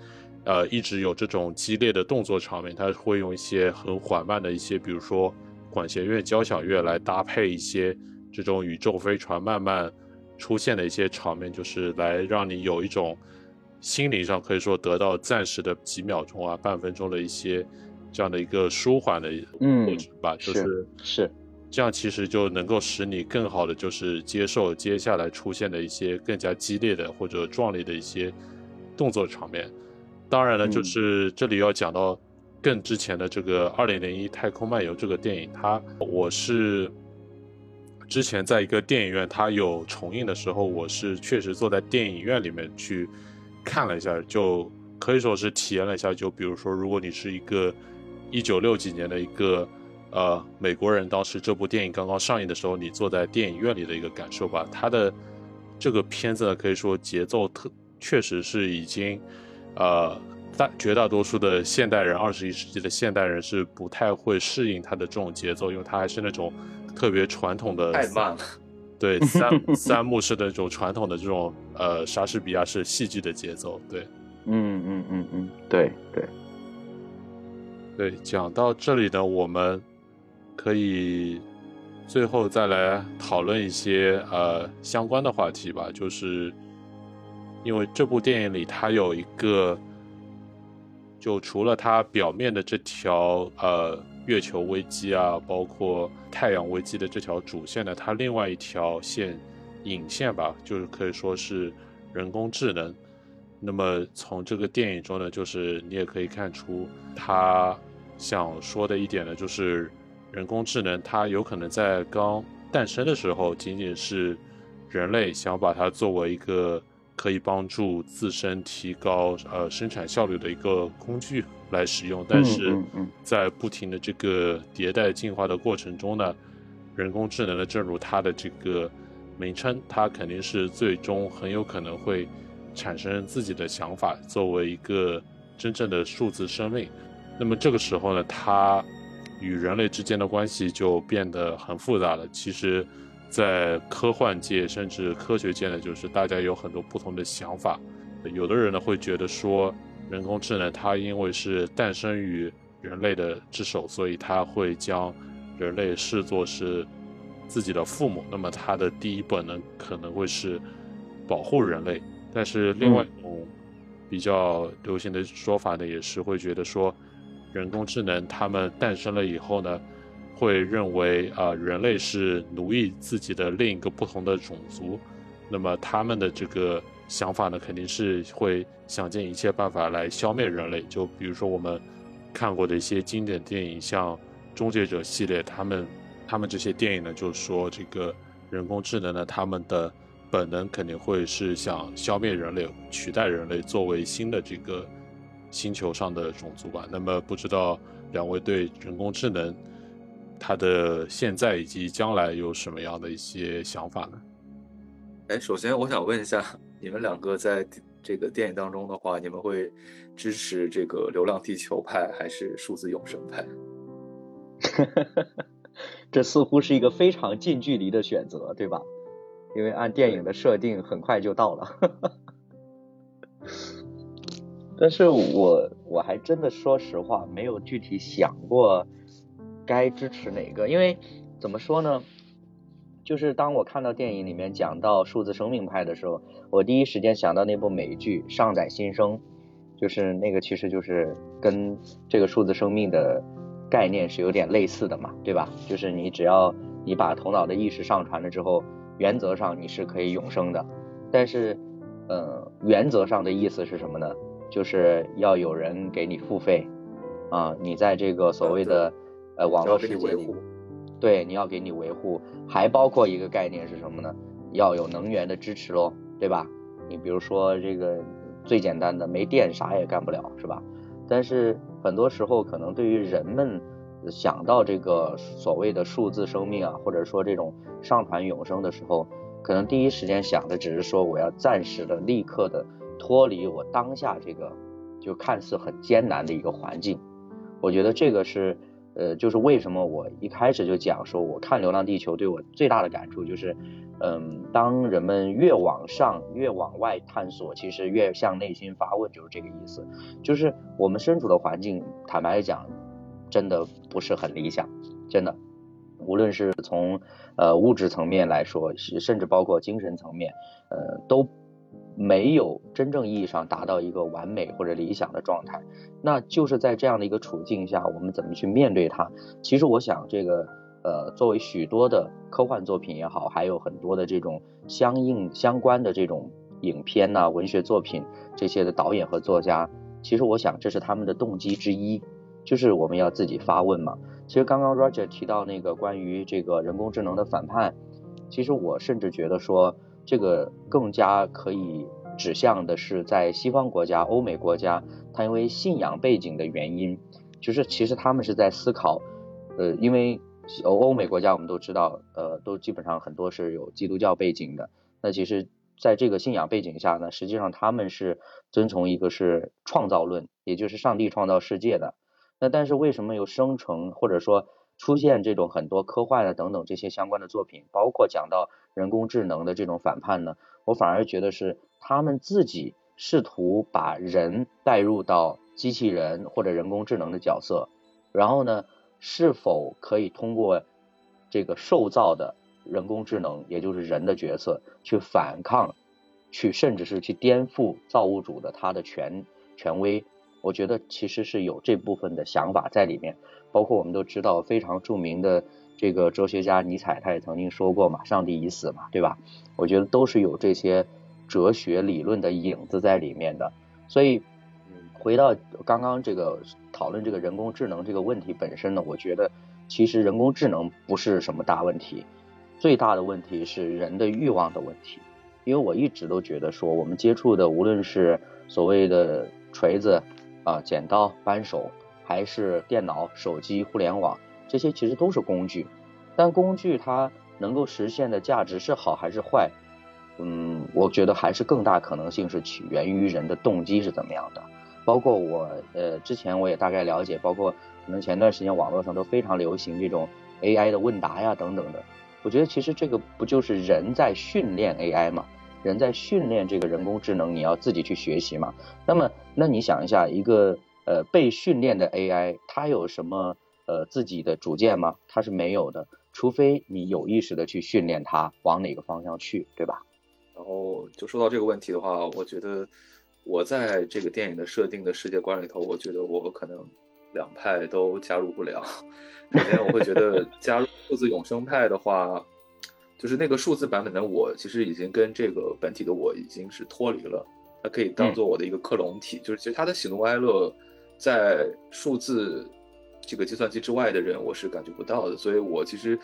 呃一直有这种激烈的动作场面，它会用一些很缓慢的一些，比如说管弦乐、交响乐来搭配一些这种宇宙飞船慢慢出现的一些场面，就是来让你有一种心灵上可以说得到暂时的几秒钟啊、半分钟的一些这样的一个舒缓的嗯过程吧，就是是这样，其实就能够使你更好的就是接受接下来出现的一些更加激烈的或者壮烈的一些动作场面。当然了，就嗯是这里要讲到更之前的这个《二零零一太空漫游》这个电影，它我是之前在一个电影院，它有重映的时候，我是确实坐在电影院里面去看了一下，就可以说是体验了一下。就比如说，如果你是一个一九六几年的一个呃美国人，当时这部电影刚刚上映的时候，你坐在电影院里的一个感受吧。它的这个片子呢，可以说节奏特确实是已经呃。大绝大多数的现代人，二十一世纪的现代人是不太会适应它的这种节奏，因为它还是那种特别传统的，太慢了。对，三三幕式的这种传统的这种呃莎士比亚式戏剧的节奏。对，嗯嗯嗯嗯，对对对。讲到这里呢，我们可以最后再来讨论一些呃相关的话题吧，就是因为这部电影里它有一个。就除了它表面的这条呃月球危机啊，包括太阳危机的这条主线呢，它另外一条线引线吧，就是可以说是人工智能。那么从这个电影中呢，就是你也可以看出他想说的一点呢，就是人工智能它有可能在刚诞生的时候，仅仅是人类想把它作为一个。可以帮助自身提高呃生产效率的一个工具来使用，但是在不停的这个迭代进化的过程中呢，人工智能的正如它的这个名称，它肯定是最终很有可能会产生自己的想法，作为一个真正的数字生命。那么这个时候呢，它与人类之间的关系就变得很复杂了。其实。在科幻界甚至科学界呢，就是大家有很多不同的想法。有的人呢会觉得说，人工智能它因为是诞生于人类的之手，所以它会将人类视作是自己的父母。那么它的第一本能可能会是保护人类。但是另外一种比较流行的说法呢，也是会觉得说，人工智能它们诞生了以后呢。会认为啊，人类是奴役自己的另一个不同的种族，那么他们的这个想法呢，肯定是会想尽一切办法来消灭人类。就比如说我们看过的一些经典电影，像《终结者》系列，他们他们这些电影呢，就是说这个人工智能呢，他们的本能肯定会是想消灭人类，取代人类作为新的这个星球上的种族吧。那么不知道两位对人工智能？它的现在以及将来有什么样的一些想法呢？哎，首先我想问一下，*laughs* 你们两个在这个电影当中的话，你们会支持这个《流浪地球》派还是数字永生派？*laughs* 这似乎是一个非常近距离的选择，对吧？因为按电影的设定，很快就到了。*laughs* 但是我我还真的说实话，没有具体想过。该支持哪个？因为怎么说呢？就是当我看到电影里面讲到数字生命派的时候，我第一时间想到那部美剧《上载新生》，就是那个其实就是跟这个数字生命的概念是有点类似的嘛，对吧？就是你只要你把头脑的意识上传了之后，原则上你是可以永生的。但是，呃，原则上的意思是什么呢？就是要有人给你付费啊，你在这个所谓的。呃，网络世界里，对，你要给你维护，还包括一个概念是什么呢？要有能源的支持喽，对吧？你比如说这个最简单的，没电啥也干不了，是吧？但是很多时候，可能对于人们想到这个所谓的数字生命啊，或者说这种上传永生的时候，可能第一时间想的只是说，我要暂时的、立刻的脱离我当下这个就看似很艰难的一个环境。我觉得这个是。呃，就是为什么我一开始就讲说，我看《流浪地球》对我最大的感触就是，嗯，当人们越往上、越往外探索，其实越向内心发问，就是这个意思。就是我们身处的环境，坦白讲，真的不是很理想，真的，无论是从呃物质层面来说，甚至包括精神层面，呃，都。没有真正意义上达到一个完美或者理想的状态，那就是在这样的一个处境下，我们怎么去面对它？其实我想，这个呃，作为许多的科幻作品也好，还有很多的这种相应相关的这种影片呐、文学作品这些的导演和作家，其实我想这是他们的动机之一，就是我们要自己发问嘛。其实刚刚 Roger 提到那个关于这个人工智能的反叛，其实我甚至觉得说这个更加可以指向的是在西方国家、欧美国家，它因为信仰背景的原因，就是其实他们是在思考，呃，因为欧欧美国家我们都知道，呃，都基本上很多是有基督教背景的，那其实在这个信仰背景下呢，实际上他们是遵从一个是创造论，也就是上帝创造世界的。那但是为什么又生成或者说出现这种很多科幻的等等这些相关的作品，包括讲到人工智能的这种反叛呢？我反而觉得是他们自己试图把人带入到机器人或者人工智能的角色，然后呢，是否可以通过这个受造的人工智能，也就是人的角色，去反抗，去甚至是去颠覆造物主的他的权权威？我觉得其实是有这部分的想法在里面，包括我们都知道非常著名的这个哲学家尼采，他也曾经说过嘛，“上帝已死”嘛，对吧？我觉得都是有这些哲学理论的影子在里面的。所以，回到刚刚这个讨论这个人工智能这个问题本身呢，我觉得其实人工智能不是什么大问题，最大的问题是人的欲望的问题。因为我一直都觉得说，我们接触的无论是所谓的锤子。啊，剪刀、扳手，还是电脑、手机、互联网，这些其实都是工具。但工具它能够实现的价值是好还是坏？嗯，我觉得还是更大可能性是起源于人的动机是怎么样的。包括我呃之前我也大概了解，包括可能前段时间网络上都非常流行这种 AI 的问答呀等等的。我觉得其实这个不就是人在训练 AI 吗？人在训练这个人工智能，你要自己去学习嘛？那么，那你想一下，一个呃被训练的 AI，它有什么呃自己的主见吗？它是没有的，除非你有意识的去训练它往哪个方向去，对吧？然后就说到这个问题的话，我觉得我在这个电影的设定的世界观里头，我觉得我可能两派都加入不了。首先，我会觉得加入数字永生派的话。就是那个数字版本的我，其实已经跟这个本体的我已经是脱离了，它可以当做我的一个克隆体。就是其实它的喜怒哀乐，在数字这个计算机之外的人，我是感觉不到的。所以我其实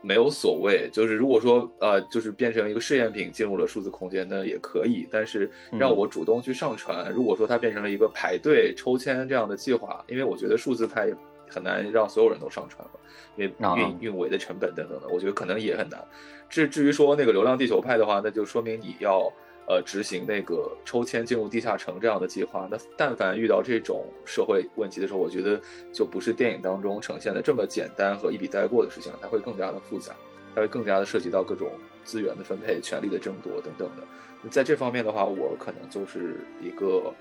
没有所谓。就是如果说呃，就是变成一个试验品进入了数字空间，那也可以。但是让我主动去上传，如果说它变成了一个排队抽签这样的计划，因为我觉得数字派很难让所有人都上传了。因为运运维的成本等等的，我觉得可能也很难。至至于说那个《流浪地球派》的话，那就说明你要呃执行那个抽签进入地下城这样的计划。那但凡遇到这种社会问题的时候，我觉得就不是电影当中呈现的这么简单和一笔带过的事情，它会更加的复杂，它会更加的涉及到各种资源的分配、权力的争夺等等的。在这方面的话，我可能就是一个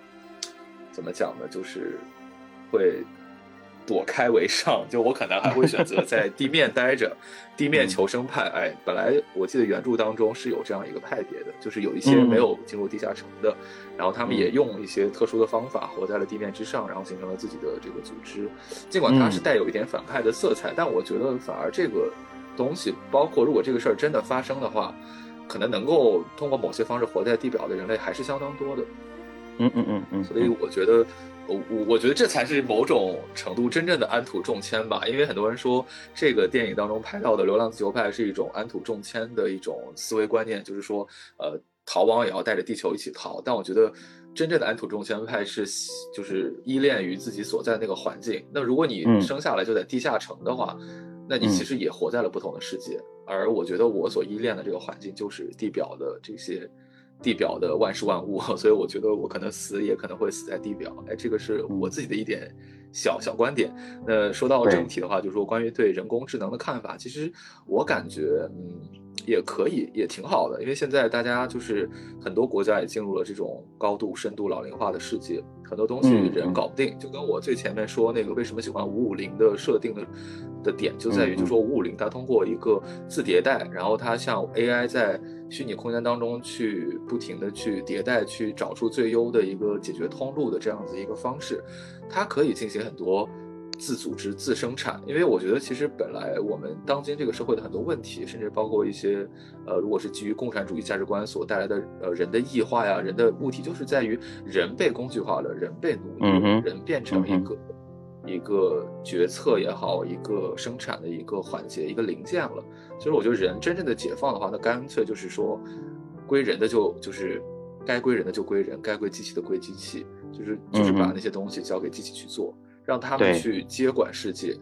怎么讲呢？就是会。躲开为上，就我可能还会选择在地面待着，地面求生派。哎，本来我记得原著当中是有这样一个派别的，就是有一些没有进入地下城的，然后他们也用一些特殊的方法活在了地面之上，然后形成了自己的这个组织。尽管它是带有一点反派的色彩，但我觉得反而这个东西，包括如果这个事儿真的发生的话，可能能够通过某些方式活在地表的人类还是相当多的。嗯嗯嗯嗯，所以我觉得。我我我觉得这才是某种程度真正的安土重迁吧，因为很多人说这个电影当中拍到的流浪地球派是一种安土重迁的一种思维观念，就是说，呃，逃亡也要带着地球一起逃。但我觉得真正的安土重迁派是就是依恋于自己所在的那个环境。那如果你生下来就在地下城的话，那你其实也活在了不同的世界。而我觉得我所依恋的这个环境就是地表的这些。地表的万事万物，*laughs* 所以我觉得我可能死也可能会死在地表。哎，这个是我自己的一点小小观点。那说到整体的话，就是说关于对人工智能的看法，其实我感觉，嗯，也可以，也挺好的。因为现在大家就是很多国家也进入了这种高度深度老龄化的世界，很多东西人搞不定。就跟我最前面说那个为什么喜欢五五零的设定的的点，就在于就说五五零它通过一个自迭代，然后它像 AI 在。虚拟空间当中去不停的去迭代，去找出最优的一个解决通路的这样子一个方式，它可以进行很多自组织、自生产。因为我觉得其实本来我们当今这个社会的很多问题，甚至包括一些呃，如果是基于共产主义价值观所带来的呃人的异化呀，人的物体就是在于人被工具化了，人被奴役，人变成一个一个决策也好，一个生产的一个环节、一个零件了。其实我觉得人真正的解放的话，那干脆就是说，归人的就就是该归人的就归人，该归机器的归机器，就是就是把那些东西交给机器去做，让他们去接管世界。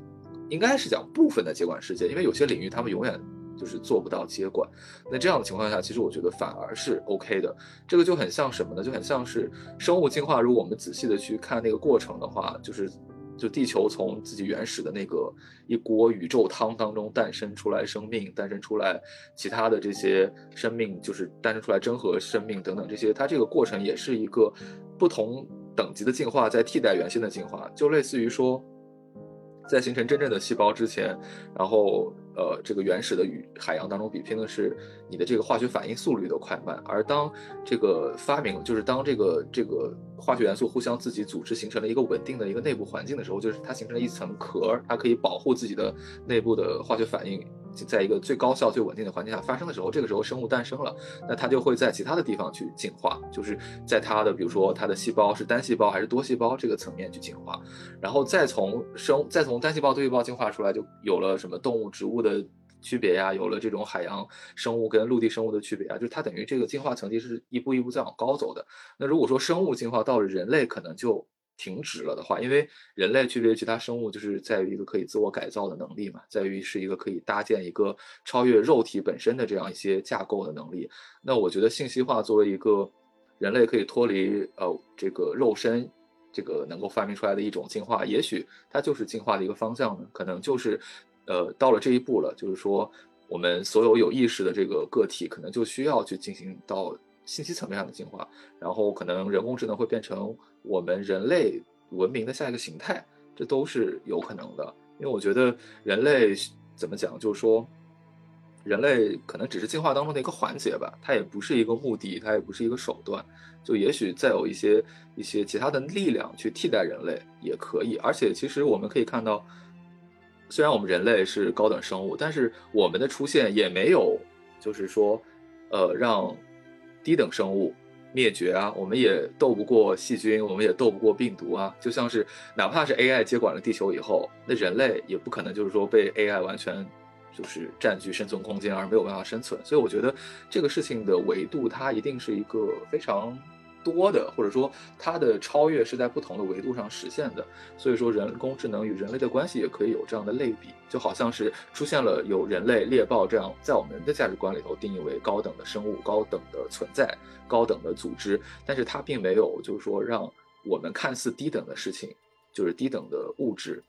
应该是讲部分的接管世界，因为有些领域他们永远。就是做不到接管，那这样的情况下，其实我觉得反而是 OK 的。这个就很像什么呢？就很像是生物进化。如果我们仔细的去看那个过程的话，就是就地球从自己原始的那个一锅宇宙汤当中诞生出来生命，诞生出来其他的这些生命，就是诞生出来真核生命等等这些，它这个过程也是一个不同等级的进化，在替代原先的进化，就类似于说。在形成真正的细胞之前，然后呃，这个原始的与海洋当中比拼的是你的这个化学反应速率的快慢。而当这个发明，就是当这个这个化学元素互相自己组织形成了一个稳定的一个内部环境的时候，就是它形成了一层壳，它可以保护自己的内部的化学反应。在一个最高效、最稳定的环境下发生的时候，这个时候生物诞生了，那它就会在其他的地方去进化，就是在它的比如说它的细胞是单细胞还是多细胞这个层面去进化，然后再从生再从单细胞、多细胞进化出来，就有了什么动物、植物的区别呀，有了这种海洋生物跟陆地生物的区别啊，就是它等于这个进化层级是一步一步在往高走的。那如果说生物进化到了人类，可能就。停止了的话，因为人类区别于其他生物，就是在于一个可以自我改造的能力嘛，在于是一个可以搭建一个超越肉体本身的这样一些架构的能力。那我觉得信息化作为一个人类可以脱离呃这个肉身，这个能够发明出来的一种进化，也许它就是进化的一个方向呢，可能就是呃到了这一步了，就是说我们所有有意识的这个个体，可能就需要去进行到。信息层面上的进化，然后可能人工智能会变成我们人类文明的下一个形态，这都是有可能的。因为我觉得人类怎么讲，就是说，人类可能只是进化当中的一个环节吧，它也不是一个目的，它也不是一个手段。就也许再有一些一些其他的力量去替代人类也可以。而且其实我们可以看到，虽然我们人类是高等生物，但是我们的出现也没有就是说，呃，让低等生物灭绝啊，我们也斗不过细菌，我们也斗不过病毒啊。就像是哪怕是 AI 接管了地球以后，那人类也不可能就是说被 AI 完全就是占据生存空间而没有办法生存。所以我觉得这个事情的维度，它一定是一个非常。多的，或者说它的超越是在不同的维度上实现的，所以说人工智能与人类的关系也可以有这样的类比，就好像是出现了有人类猎豹这样在我们的价值观里头定义为高等的生物、高等的存在、高等的组织，但是它并没有就是说让我们看似低等的事情，就是低等的物质，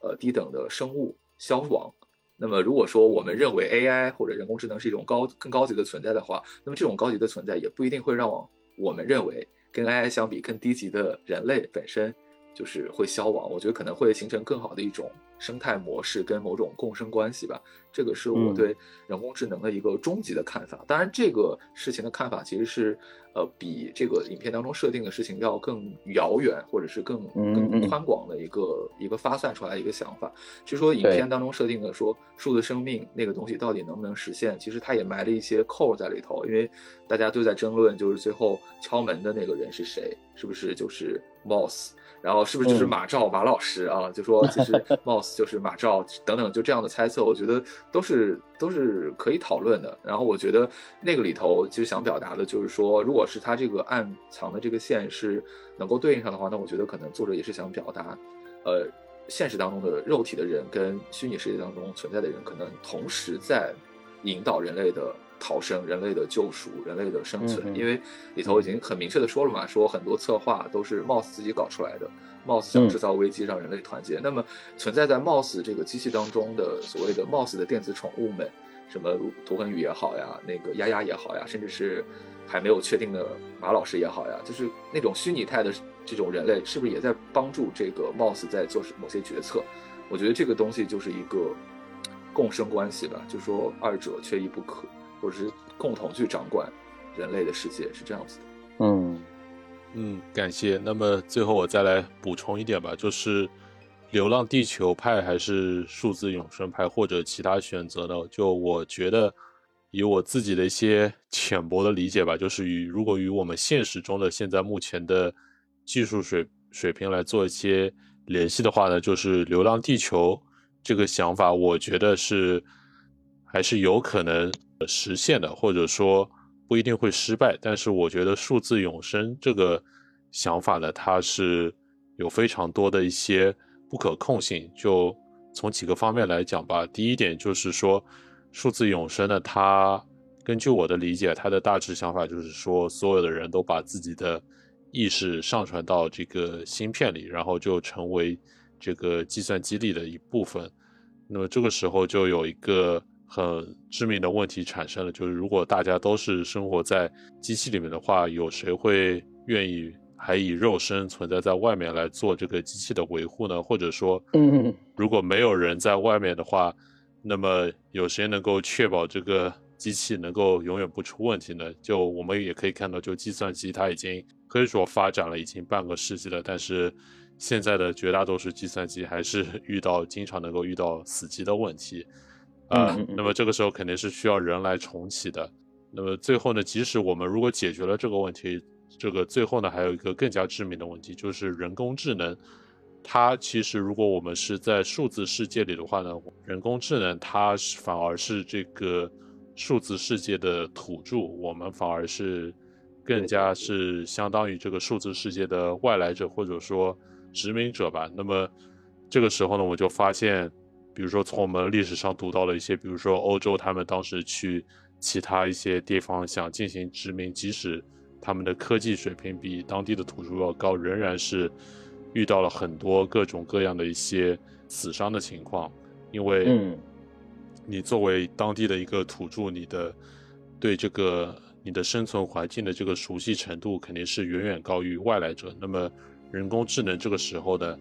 呃低等的生物消亡。那么如果说我们认为 AI 或者人工智能是一种高更高级的存在的话，那么这种高级的存在也不一定会让我。我们认为，跟 AI 相比更低级的人类本身就是会消亡。我觉得可能会形成更好的一种生态模式跟某种共生关系吧。这个是我对人工智能的一个终极的看法。当然，这个事情的看法其实是。呃，比这个影片当中设定的事情要更遥远，或者是更更宽广的一个一个发散出来一个想法。据说影片当中设定的说数字生命那个东西到底能不能实现，其实它也埋了一些扣在里头。因为大家都在争论，就是最后敲门的那个人是谁，是不是就是 Moss？然后是不是就是马兆马老师啊？就说其实 *laughs* Moss 就是马兆等等，就这样的猜测，我觉得都是都是可以讨论的。然后我觉得那个里头其实想表达的就是说，如果是他这个暗藏的这个线是能够对应上的话，那我觉得可能作者也是想表达，呃，现实当中的肉体的人跟虚拟世界当中存在的人，可能同时在引导人类的。逃生，人类的救赎，人类的生存，因为里头已经很明确的说了嘛，说很多策划都是 Moss 自己搞出来的，Moss 想制造危机让人类团结。那么存在在 Moss 这个机器当中的所谓的 Moss 的电子宠物们，什么涂恒宇也好呀，那个丫丫也好呀，甚至是还没有确定的马老师也好呀，就是那种虚拟态的这种人类，是不是也在帮助这个 Moss 在做某些决策？我觉得这个东西就是一个共生关系吧，就说二者缺一不可。或者是共同去掌管人类的世界，是这样子的。嗯嗯，感谢。那么最后我再来补充一点吧，就是《流浪地球》派还是数字永生派，或者其他选择呢？就我觉得，以我自己的一些浅薄的理解吧，就是与如果与我们现实中的现在目前的技术水水平来做一些联系的话呢，就是《流浪地球》这个想法，我觉得是还是有可能实现的，或者说不一定会失败。但是我觉得数字永生这个想法呢，它是有非常多的一些不可控性。就从几个方面来讲吧，第一点就是说，数字永生呢，它根据我的理解，它的大致想法就是说，所有的人都把自己的意识上传到这个芯片里，然后就成为这个计算机里的一部分。那么这个时候就有一个很致命的问题产生了，就是如果大家都是生活在机器里面的话，有谁会愿意还以肉身存在在外面来做这个机器的维护呢？或者说，嗯，如果没有人在外面的话，那么有谁能够确保这个？机器能够永远不出问题呢？就我们也可以看到，就计算机它已经可以说发展了已经半个世纪了，但是现在的绝大多数计算机还是 *laughs* 遇到经常能够遇到死机的问题，啊，那么这个时候肯定是需要人来重启的。那么最后呢，即使我们如果解决了这个问题，这个最后呢还有一个更加致命的问题，就是人工智能。它其实如果我们是在数字世界里的话呢，人工智能它是反而是这个。数字世界的土著，我们反而是更加是相当于这个数字世界的外来者或者说殖民者吧。那么这个时候呢，我就发现，比如说从我们历史上读到了一些，比如说欧洲他们当时去其他一些地方想进行殖民，即使他们的科技水平比当地的土著要高，仍然是遇到了很多各种各样的一些死伤的情况，因为。你作为当地的一个土著，你的对这个你的生存环境的这个熟悉程度肯定是远远高于外来者。那么人工智能这个时候呢，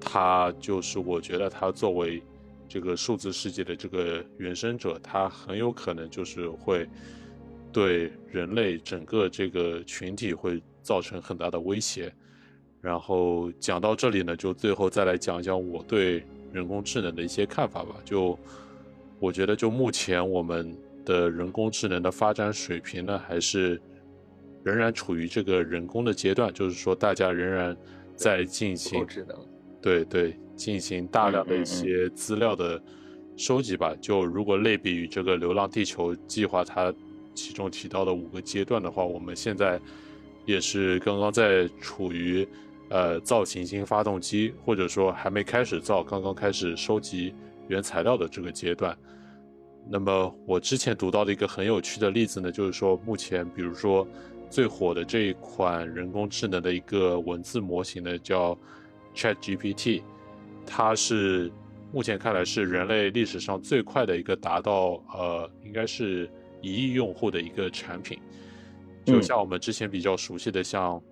它就是我觉得它作为这个数字世界的这个原生者，他很有可能就是会对人类整个这个群体会造成很大的威胁。然后讲到这里呢，就最后再来讲一讲我对人工智能的一些看法吧。就我觉得，就目前我们的人工智能的发展水平呢，还是仍然处于这个人工的阶段，就是说，大家仍然在进行对对进行大量的一些资料的收集吧。就如果类比于这个《流浪地球》计划，它其中提到的五个阶段的话，我们现在也是刚刚在处于呃造行星发动机，或者说还没开始造，刚刚开始收集。原材料的这个阶段，那么我之前读到的一个很有趣的例子呢，就是说目前比如说最火的这一款人工智能的一个文字模型呢，叫 Chat GPT，它是目前看来是人类历史上最快的一个达到呃应该是一亿用户的一个产品，就像我们之前比较熟悉的，像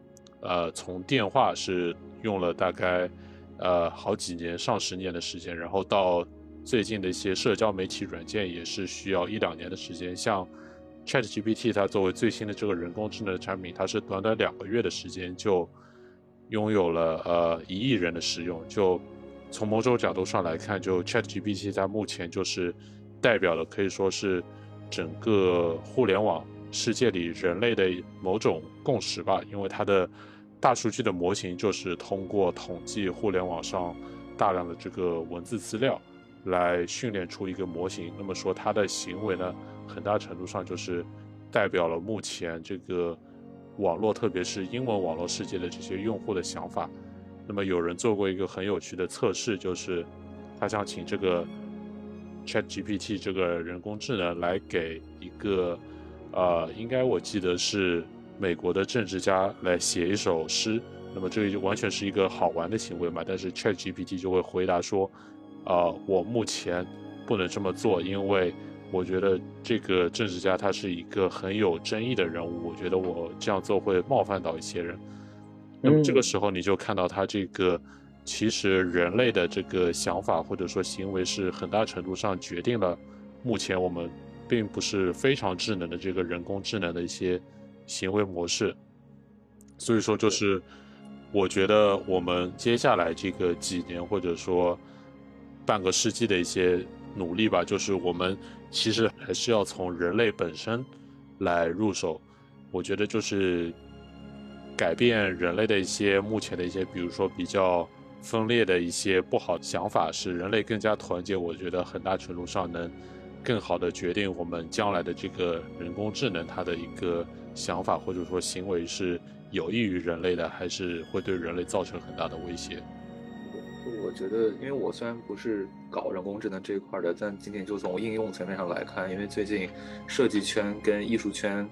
呃从电话是用了大概呃好几年上十年的时间，然后到最近的一些社交媒体软件也是需要一两年的时间，像 ChatGPT，它作为最新的这个人工智能产品，它是短短两个月的时间就拥有了呃一亿人的使用。就从某种角度上来看，就 ChatGPT 它目前就是代表了可以说是整个互联网世界里人类的某种共识吧，因为它的大数据的模型就是通过统计互联网上大量的这个文字资料。来训练出一个模型，那么说它的行为呢，很大程度上就是代表了目前这个网络，特别是英文网络世界的这些用户的想法。那么有人做过一个很有趣的测试，就是他想请这个 Chat GPT 这个人工智能来给一个呃，应该我记得是美国的政治家来写一首诗。那么这个就完全是一个好玩的行为嘛，但是 Chat GPT 就会回答说。呃，我目前不能这么做，因为我觉得这个政治家他是一个很有争议的人物，我觉得我这样做会冒犯到一些人。那么这个时候你就看到他这个，其实人类的这个想法或者说行为是很大程度上决定了目前我们并不是非常智能的这个人工智能的一些行为模式。所以说，就是我觉得我们接下来这个几年或者说。半个世纪的一些努力吧，就是我们其实还是要从人类本身来入手。我觉得就是改变人类的一些目前的一些，比如说比较分裂的一些不好的想法，使人类更加团结。我觉得很大程度上能更好的决定我们将来的这个人工智能它的一个想法或者说行为是有益于人类的，还是会对人类造成很大的威胁。我觉得，因为我虽然不是搞人工智能这一块的，但仅仅就从应用层面上来看，因为最近设计圈跟艺术圈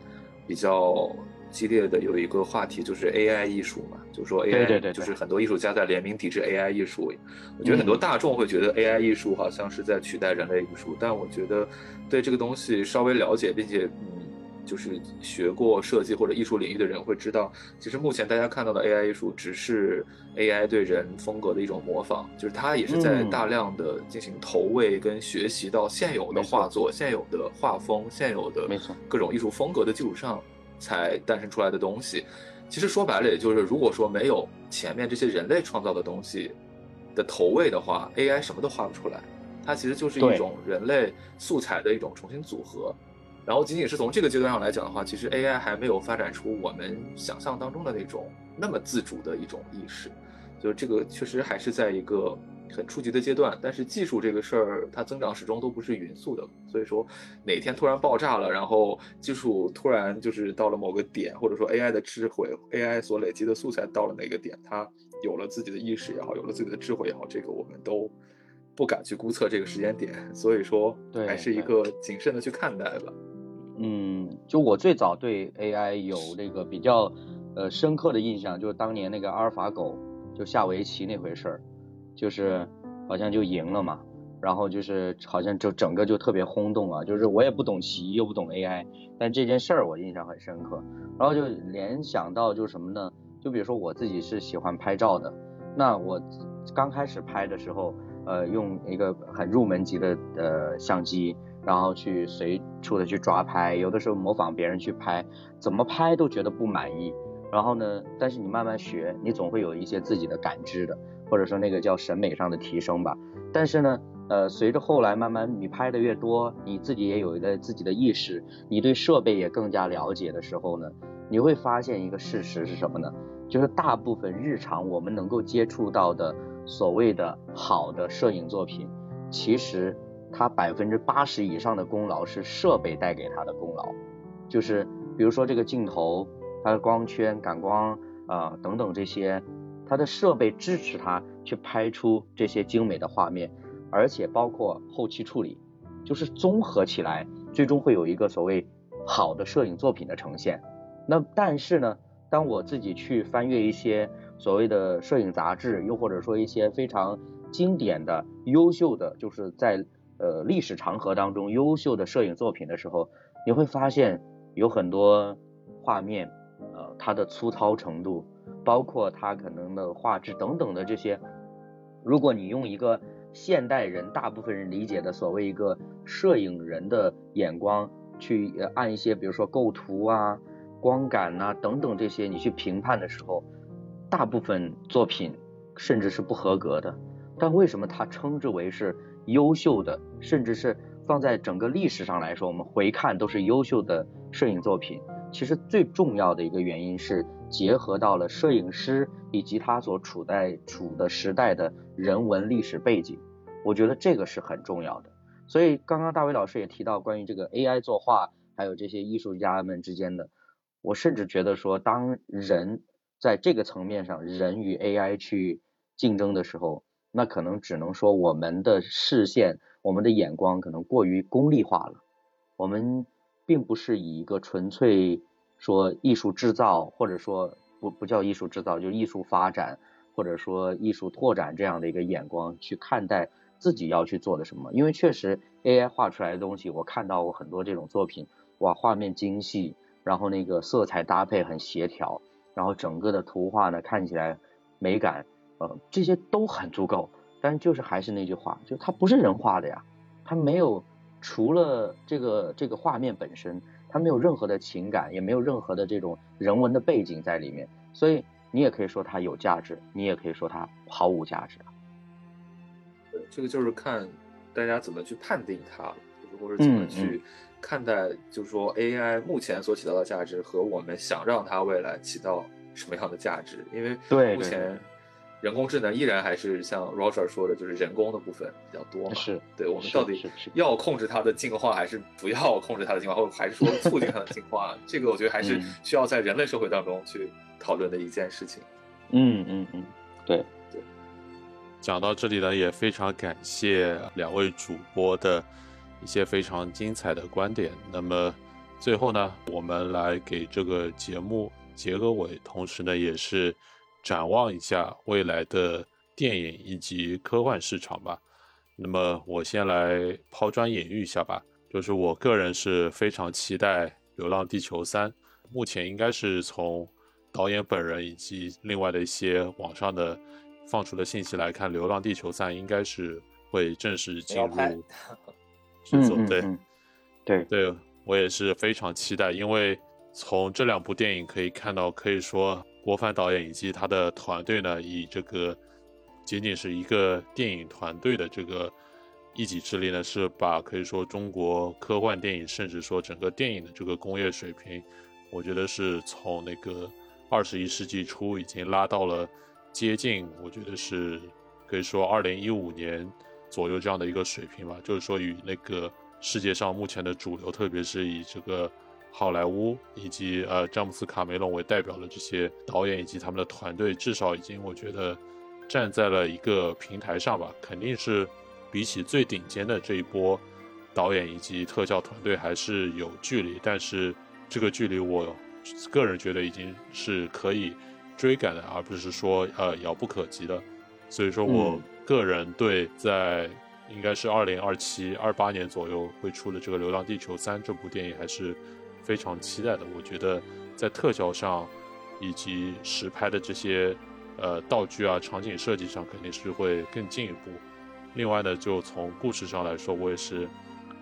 比较激烈的有一个话题，就是 AI 艺术嘛，就是说 AI 对对就是很多艺术家在联名抵制 AI 艺术。我觉得很多大众会觉得 AI 艺术好像是在取代人类艺术，但我觉得对这个东西稍微了解，并且嗯。就是学过设计或者艺术领域的人会知道，其实目前大家看到的 AI 艺术只是 AI 对人风格的一种模仿，就是它也是在大量的进行投喂跟学习到现有的画作、现有的画风、现有的各种艺术风格的基础上才诞生出来的东西。其实说白了，也就是如果说没有前面这些人类创造的东西的投喂的话，AI 什么都画不出来。它其实就是一种人类素材的一种重新组合。然后仅仅是从这个阶段上来讲的话，其实 AI 还没有发展出我们想象当中的那种那么自主的一种意识，就是这个确实还是在一个很初级的阶段。但是技术这个事儿，它增长始终都不是匀速的，所以说哪天突然爆炸了，然后技术突然就是到了某个点，或者说 AI 的智慧，AI 所累积的素材到了哪个点，它有了自己的意识也好，有了自己的智慧也好，这个我们都不敢去估测这个时间点，所以说还是一个谨慎的去看待吧。嗯，就我最早对 AI 有那个比较呃深刻的印象，就是当年那个阿尔法狗就下围棋那回事儿，就是好像就赢了嘛，然后就是好像就整个就特别轰动啊，就是我也不懂棋又不懂 AI，但这件事儿我印象很深刻，然后就联想到就是什么呢？就比如说我自己是喜欢拍照的，那我刚开始拍的时候，呃，用一个很入门级的呃相机。然后去随处的去抓拍，有的时候模仿别人去拍，怎么拍都觉得不满意。然后呢，但是你慢慢学，你总会有一些自己的感知的，或者说那个叫审美上的提升吧。但是呢，呃，随着后来慢慢你拍的越多，你自己也有一个自己的意识，你对设备也更加了解的时候呢，你会发现一个事实是什么呢？就是大部分日常我们能够接触到的所谓的好的摄影作品，其实。它百分之八十以上的功劳是设备带给它的功劳，就是比如说这个镜头，它的光圈、感光啊等等这些，它的设备支持它去拍出这些精美的画面，而且包括后期处理，就是综合起来，最终会有一个所谓好的摄影作品的呈现。那但是呢，当我自己去翻阅一些所谓的摄影杂志，又或者说一些非常经典的、优秀的，就是在呃，历史长河当中优秀的摄影作品的时候，你会发现有很多画面，呃，它的粗糙程度，包括它可能的画质等等的这些，如果你用一个现代人大部分人理解的所谓一个摄影人的眼光去按一些，比如说构图啊、光感呐等等这些，你去评判的时候，大部分作品甚至是不合格的。但为什么它称之为是？优秀的，甚至是放在整个历史上来说，我们回看都是优秀的摄影作品。其实最重要的一个原因是结合到了摄影师以及他所处在处的时代的人文历史背景，我觉得这个是很重要的。所以刚刚大伟老师也提到关于这个 AI 作画，还有这些艺术家们之间的，我甚至觉得说，当人在这个层面上，人与 AI 去竞争的时候。那可能只能说我们的视线、我们的眼光可能过于功利化了。我们并不是以一个纯粹说艺术制造，或者说不不叫艺术制造，就艺术发展，或者说艺术拓展这样的一个眼光去看待自己要去做的什么。因为确实 AI 画出来的东西，我看到过很多这种作品，哇，画面精细，然后那个色彩搭配很协调，然后整个的图画呢看起来美感。呃，这些都很足够，但是就是还是那句话，就它不是人画的呀，它没有除了这个这个画面本身，它没有任何的情感，也没有任何的这种人文的背景在里面，所以你也可以说它有价值，你也可以说它毫无价值。这个就是看大家怎么去判定它，就是或者怎么去看待，就是说 AI 目前所起到的价值和我们想让它未来起到什么样的价值，因为目前。人工智能依然还是像 Roger 说的，就是人工的部分比较多嘛。是，对我们到底要控制它的进化，还是不要控制它的进化，或者还是说促进它的进化？*laughs* 这个我觉得还是需要在人类社会当中去讨论的一件事情。嗯嗯嗯，对对。讲到这里呢，也非常感谢两位主播的一些非常精彩的观点。那么最后呢，我们来给这个节目结个尾，同时呢，也是。展望一下未来的电影以及科幻市场吧。那么我先来抛砖引玉一下吧，就是我个人是非常期待《流浪地球三》。目前应该是从导演本人以及另外的一些网上的放出的信息来看，《流浪地球三》应该是会正式进入 *laughs* 制作。对，对，对我也是非常期待，因为从这两部电影可以看到，可以说。郭帆导演以及他的团队呢，以这个仅仅是一个电影团队的这个一己之力呢，是把可以说中国科幻电影，甚至说整个电影的这个工业水平，我觉得是从那个二十一世纪初已经拉到了接近，我觉得是可以说二零一五年左右这样的一个水平吧。就是说与那个世界上目前的主流，特别是以这个。好莱坞以及呃詹姆斯卡梅隆为代表的这些导演以及他们的团队，至少已经我觉得站在了一个平台上吧，肯定是比起最顶尖的这一波导演以及特效团队还是有距离，但是这个距离我个人觉得已经是可以追赶的，而不是说呃遥不可及的。所以说我个人对在应该是二零二七二八年左右会出的这个《流浪地球三》这部电影还是。非常期待的，我觉得在特效上以及实拍的这些呃道具啊、场景设计上肯定是会更进一步。另外呢，就从故事上来说，我也是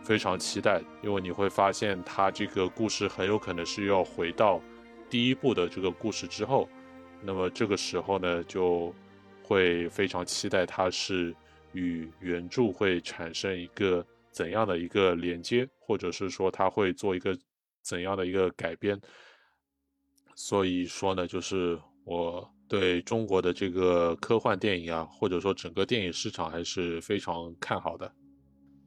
非常期待，因为你会发现它这个故事很有可能是要回到第一部的这个故事之后，那么这个时候呢，就会非常期待它是与原著会产生一个怎样的一个连接，或者是说它会做一个。怎样的一个改编？所以说呢，就是我对中国的这个科幻电影啊，或者说整个电影市场还是非常看好的。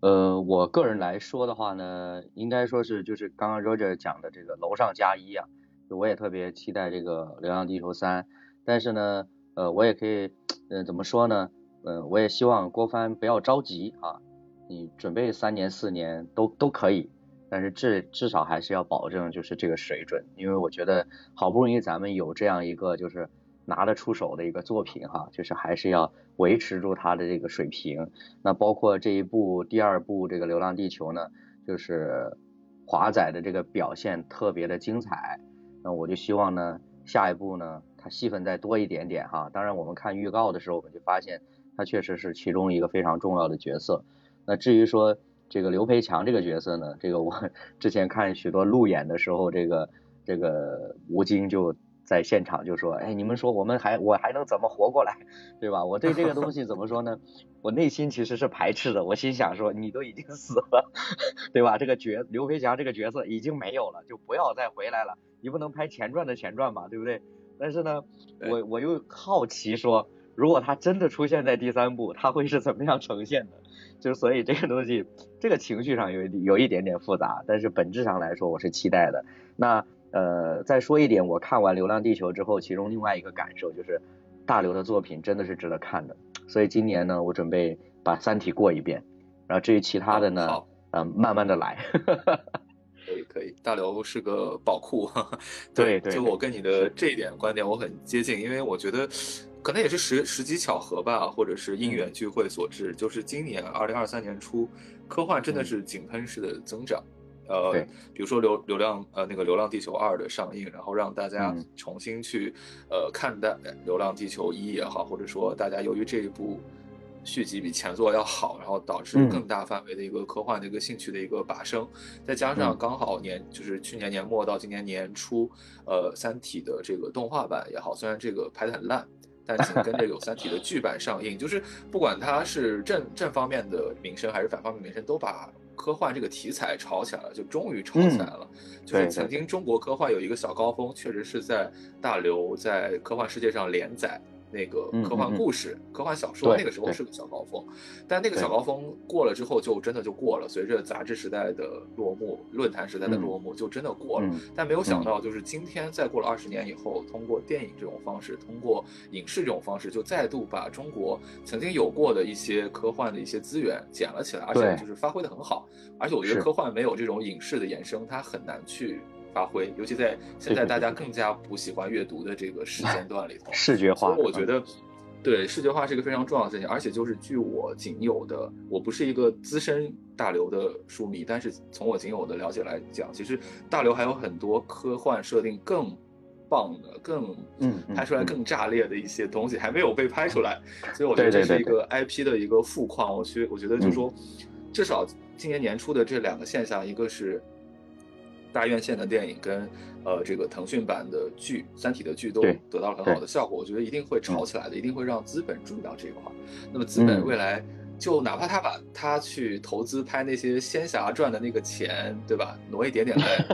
呃，我个人来说的话呢，应该说是就是刚刚 Roger 讲的这个楼上加一啊，就我也特别期待这个《流浪地球三》，但是呢，呃，我也可以，嗯，怎么说呢？嗯，我也希望郭帆不要着急啊，你准备三年四年都都可以。但是至至少还是要保证就是这个水准，因为我觉得好不容易咱们有这样一个就是拿得出手的一个作品哈，就是还是要维持住它的这个水平。那包括这一部第二部这个《流浪地球》呢，就是华仔的这个表现特别的精彩。那我就希望呢，下一部呢他戏份再多一点点哈。当然我们看预告的时候，我们就发现他确实是其中一个非常重要的角色。那至于说，这个刘培强这个角色呢，这个我 *laughs* 之前看许多路演的时候，这个这个吴京就在现场就说：“哎，你们说我们还我还能怎么活过来，对吧？”我对这个东西怎么说呢？我内心其实是排斥的。我心想说：“你都已经死了，*laughs* 对吧？这个角刘培强这个角色已经没有了，就不要再回来了。你不能拍前传的前传吧，对不对？但是呢，我我又好奇说，如果他真的出现在第三部，他会是怎么样呈现的？”就是所以这个东西，这个情绪上有有一点点复杂，但是本质上来说我是期待的。那呃再说一点，我看完《流浪地球》之后，其中另外一个感受就是大刘的作品真的是值得看的。所以今年呢，我准备把《三体》过一遍，然后至于其他的呢，嗯，慢慢的来。*laughs* 可以可以，大刘是个宝库。*laughs* 对对，就我跟你的这一点观点我很接近，因为我觉得。可能也是时时机巧合吧，或者是因缘聚会所致。就是今年二零二三年初，科幻真的是井喷式的增长。呃，比如说流流量呃那个《流浪地球二》的上映，然后让大家重新去呃看待《流浪地球一》也好，或者说大家由于这一部续集比前作要好，然后导致更大范围的一个科幻的一个兴趣的一个拔升。再加上刚好年就是去年年末到今年年初，呃，《三体》的这个动画版也好，虽然这个拍的很烂。但紧跟着有《三体》的剧版上映，就是不管它是正正方面的名声还是反方面名声，都把科幻这个题材炒起来了，就终于炒起来了。就是曾经中国科幻有一个小高峰，确实是在大刘在科幻世界上连载那个嗯科幻故事、科幻小说，那个时候是个小高峰。但那个小高峰过了之后，就真的就过了。随着杂志时代的落幕，论坛时代的嗯落幕，就真的过了。嗯但没有想到，就是今天再过了二十年以后，通过电影这种方式，通过影视这种方式，就再度把中国曾经有过的一些科幻的一些资源捡了起来，而且就是发挥的很好。而且我觉得科幻没有这种影视的延伸，它很难去发挥，尤其在现在大家更加不喜欢阅读的这个时 *laughs* 间段里头。视觉化我觉得，对视觉化是一个非常重要的事情，而且就是据我仅有的，我不是一个资深大刘的书迷，但是从我仅有的了解来讲，其实大刘还有很多科幻设定更棒的、更嗯嗯拍出来嗯更炸裂的一些东西还没有被拍出来，*laughs* 所以我觉得这是一个 IP 的一个富矿。我觉我觉得就是嗯说，至少今年年初的这两个现象，一个是。大院线的电影跟呃这个腾讯版的剧《三体》的剧都得到了很好的效果，我觉得一定会炒起来的，一定会让资本注意到这一块。那么资本嗯未来就哪怕他把他去投资拍那些仙侠传的那个钱，对吧，挪一点点 *laughs* 来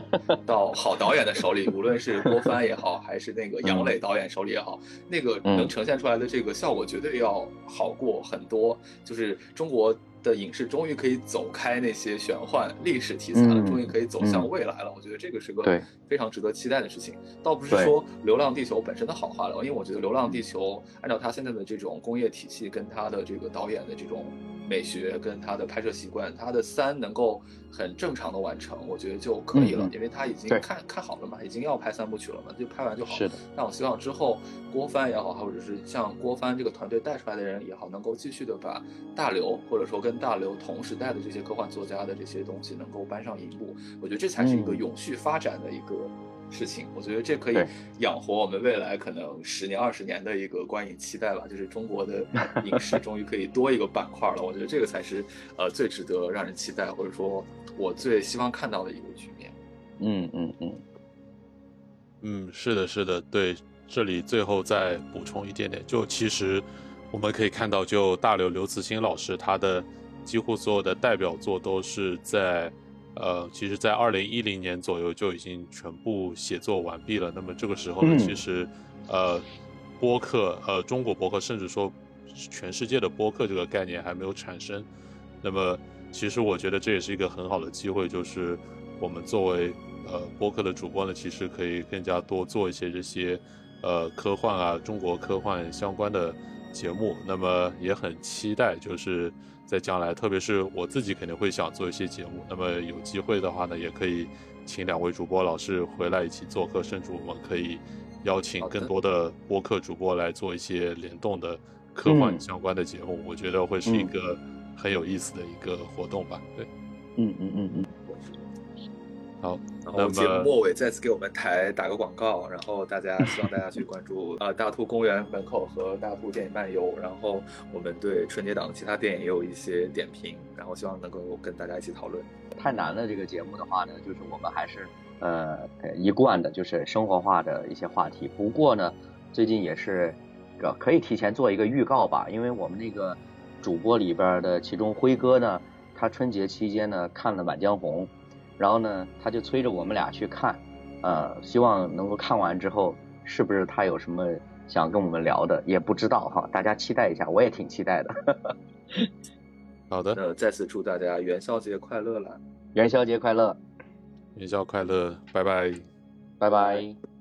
到好导演的手里，无论是郭帆也好，还是那个杨磊导演手里也好，那个能嗯呈现出来的这个效果绝对要好过很多。就是中国。的影视终于可以走开那些玄幻历史题材了，嗯终于可以走向嗯未来了。我觉得这个是个对非常值得期待的事情。倒不是说《流浪地球》本身的好坏了，因为我觉得《流浪地球》按照它现在的这种工业体系，跟它的这个导演的这种美学，跟它的拍摄习惯，它的三能够很正常的完成，我觉得就可以了因为它已经看看好了嘛，已经要拍三部曲了嘛，就拍完就好。是的，那我希望之后郭帆也好，或者是像郭帆这个团队带出来的人也好，能够继续的把大刘或者说跟大刘同时代的这些科幻作家的这些东西能够搬上荧幕，我觉得这才是一个嗯。永续发展的一个事情。我觉得这可以养活我们未来可能十年、二十年的一个观影期待吧。就是中国的 *laughs* 影视终于可以多一个板块了，我觉得这个才是呃最值得让人期待，或者说我最希望看到的一个局面。嗯嗯嗯，嗯，是的，是的，对，这里最后再补充一点点，就其实我们可以看到，就大刘刘慈欣老师他的几乎所有的代表作都是在，呃，其实，在二零一零年左右就已经全部写作完毕了。那么这个时候呢，嗯其实，呃，播客，呃，中国播客，甚至说全世界的播客这个概念还没有产生。那么，其实我觉得这也是一个很好的机会，就是我们作为呃播客的主播呢，其实可以更加多做一些这些呃科幻啊、中国科幻相关的节目。那么也很期待，就是在将来，特别是我自己肯定会想做一些节目。那么有机会的话呢，也可以请两位主播老师回来一起做客，甚至我们可以邀请更多的播客主播来做一些联动的科幻嗯相关的节目。我觉得会是一嗯个很有意思的一个活动吧。对，嗯嗯嗯嗯，好，然那么后节目末尾再次给我们台打个广告，然后大家希望大家去关注 *laughs* 呃大兔公园门口和大兔电影漫游，然后我们对春节档的其他电影也有一些点评，然后希望能够跟大家一起讨论。太难了这个节目的话呢，就是我们还是呃一贯的，就是生活化的一些话题。不过呢，最近也是呃可以提前做一个预告吧，因为我们那个主播里边的其中辉哥呢，他春节期间呢看了《满江红》，然后呢他就催着我们俩去看，呃，希望能够看完之后，是不是他有什么想跟我们聊的，也不知道哈，大家期待一下，我也挺期待的。*laughs* 好的，那再次祝大家元宵节快乐了！元宵节快乐，元宵快乐，拜拜。拜拜。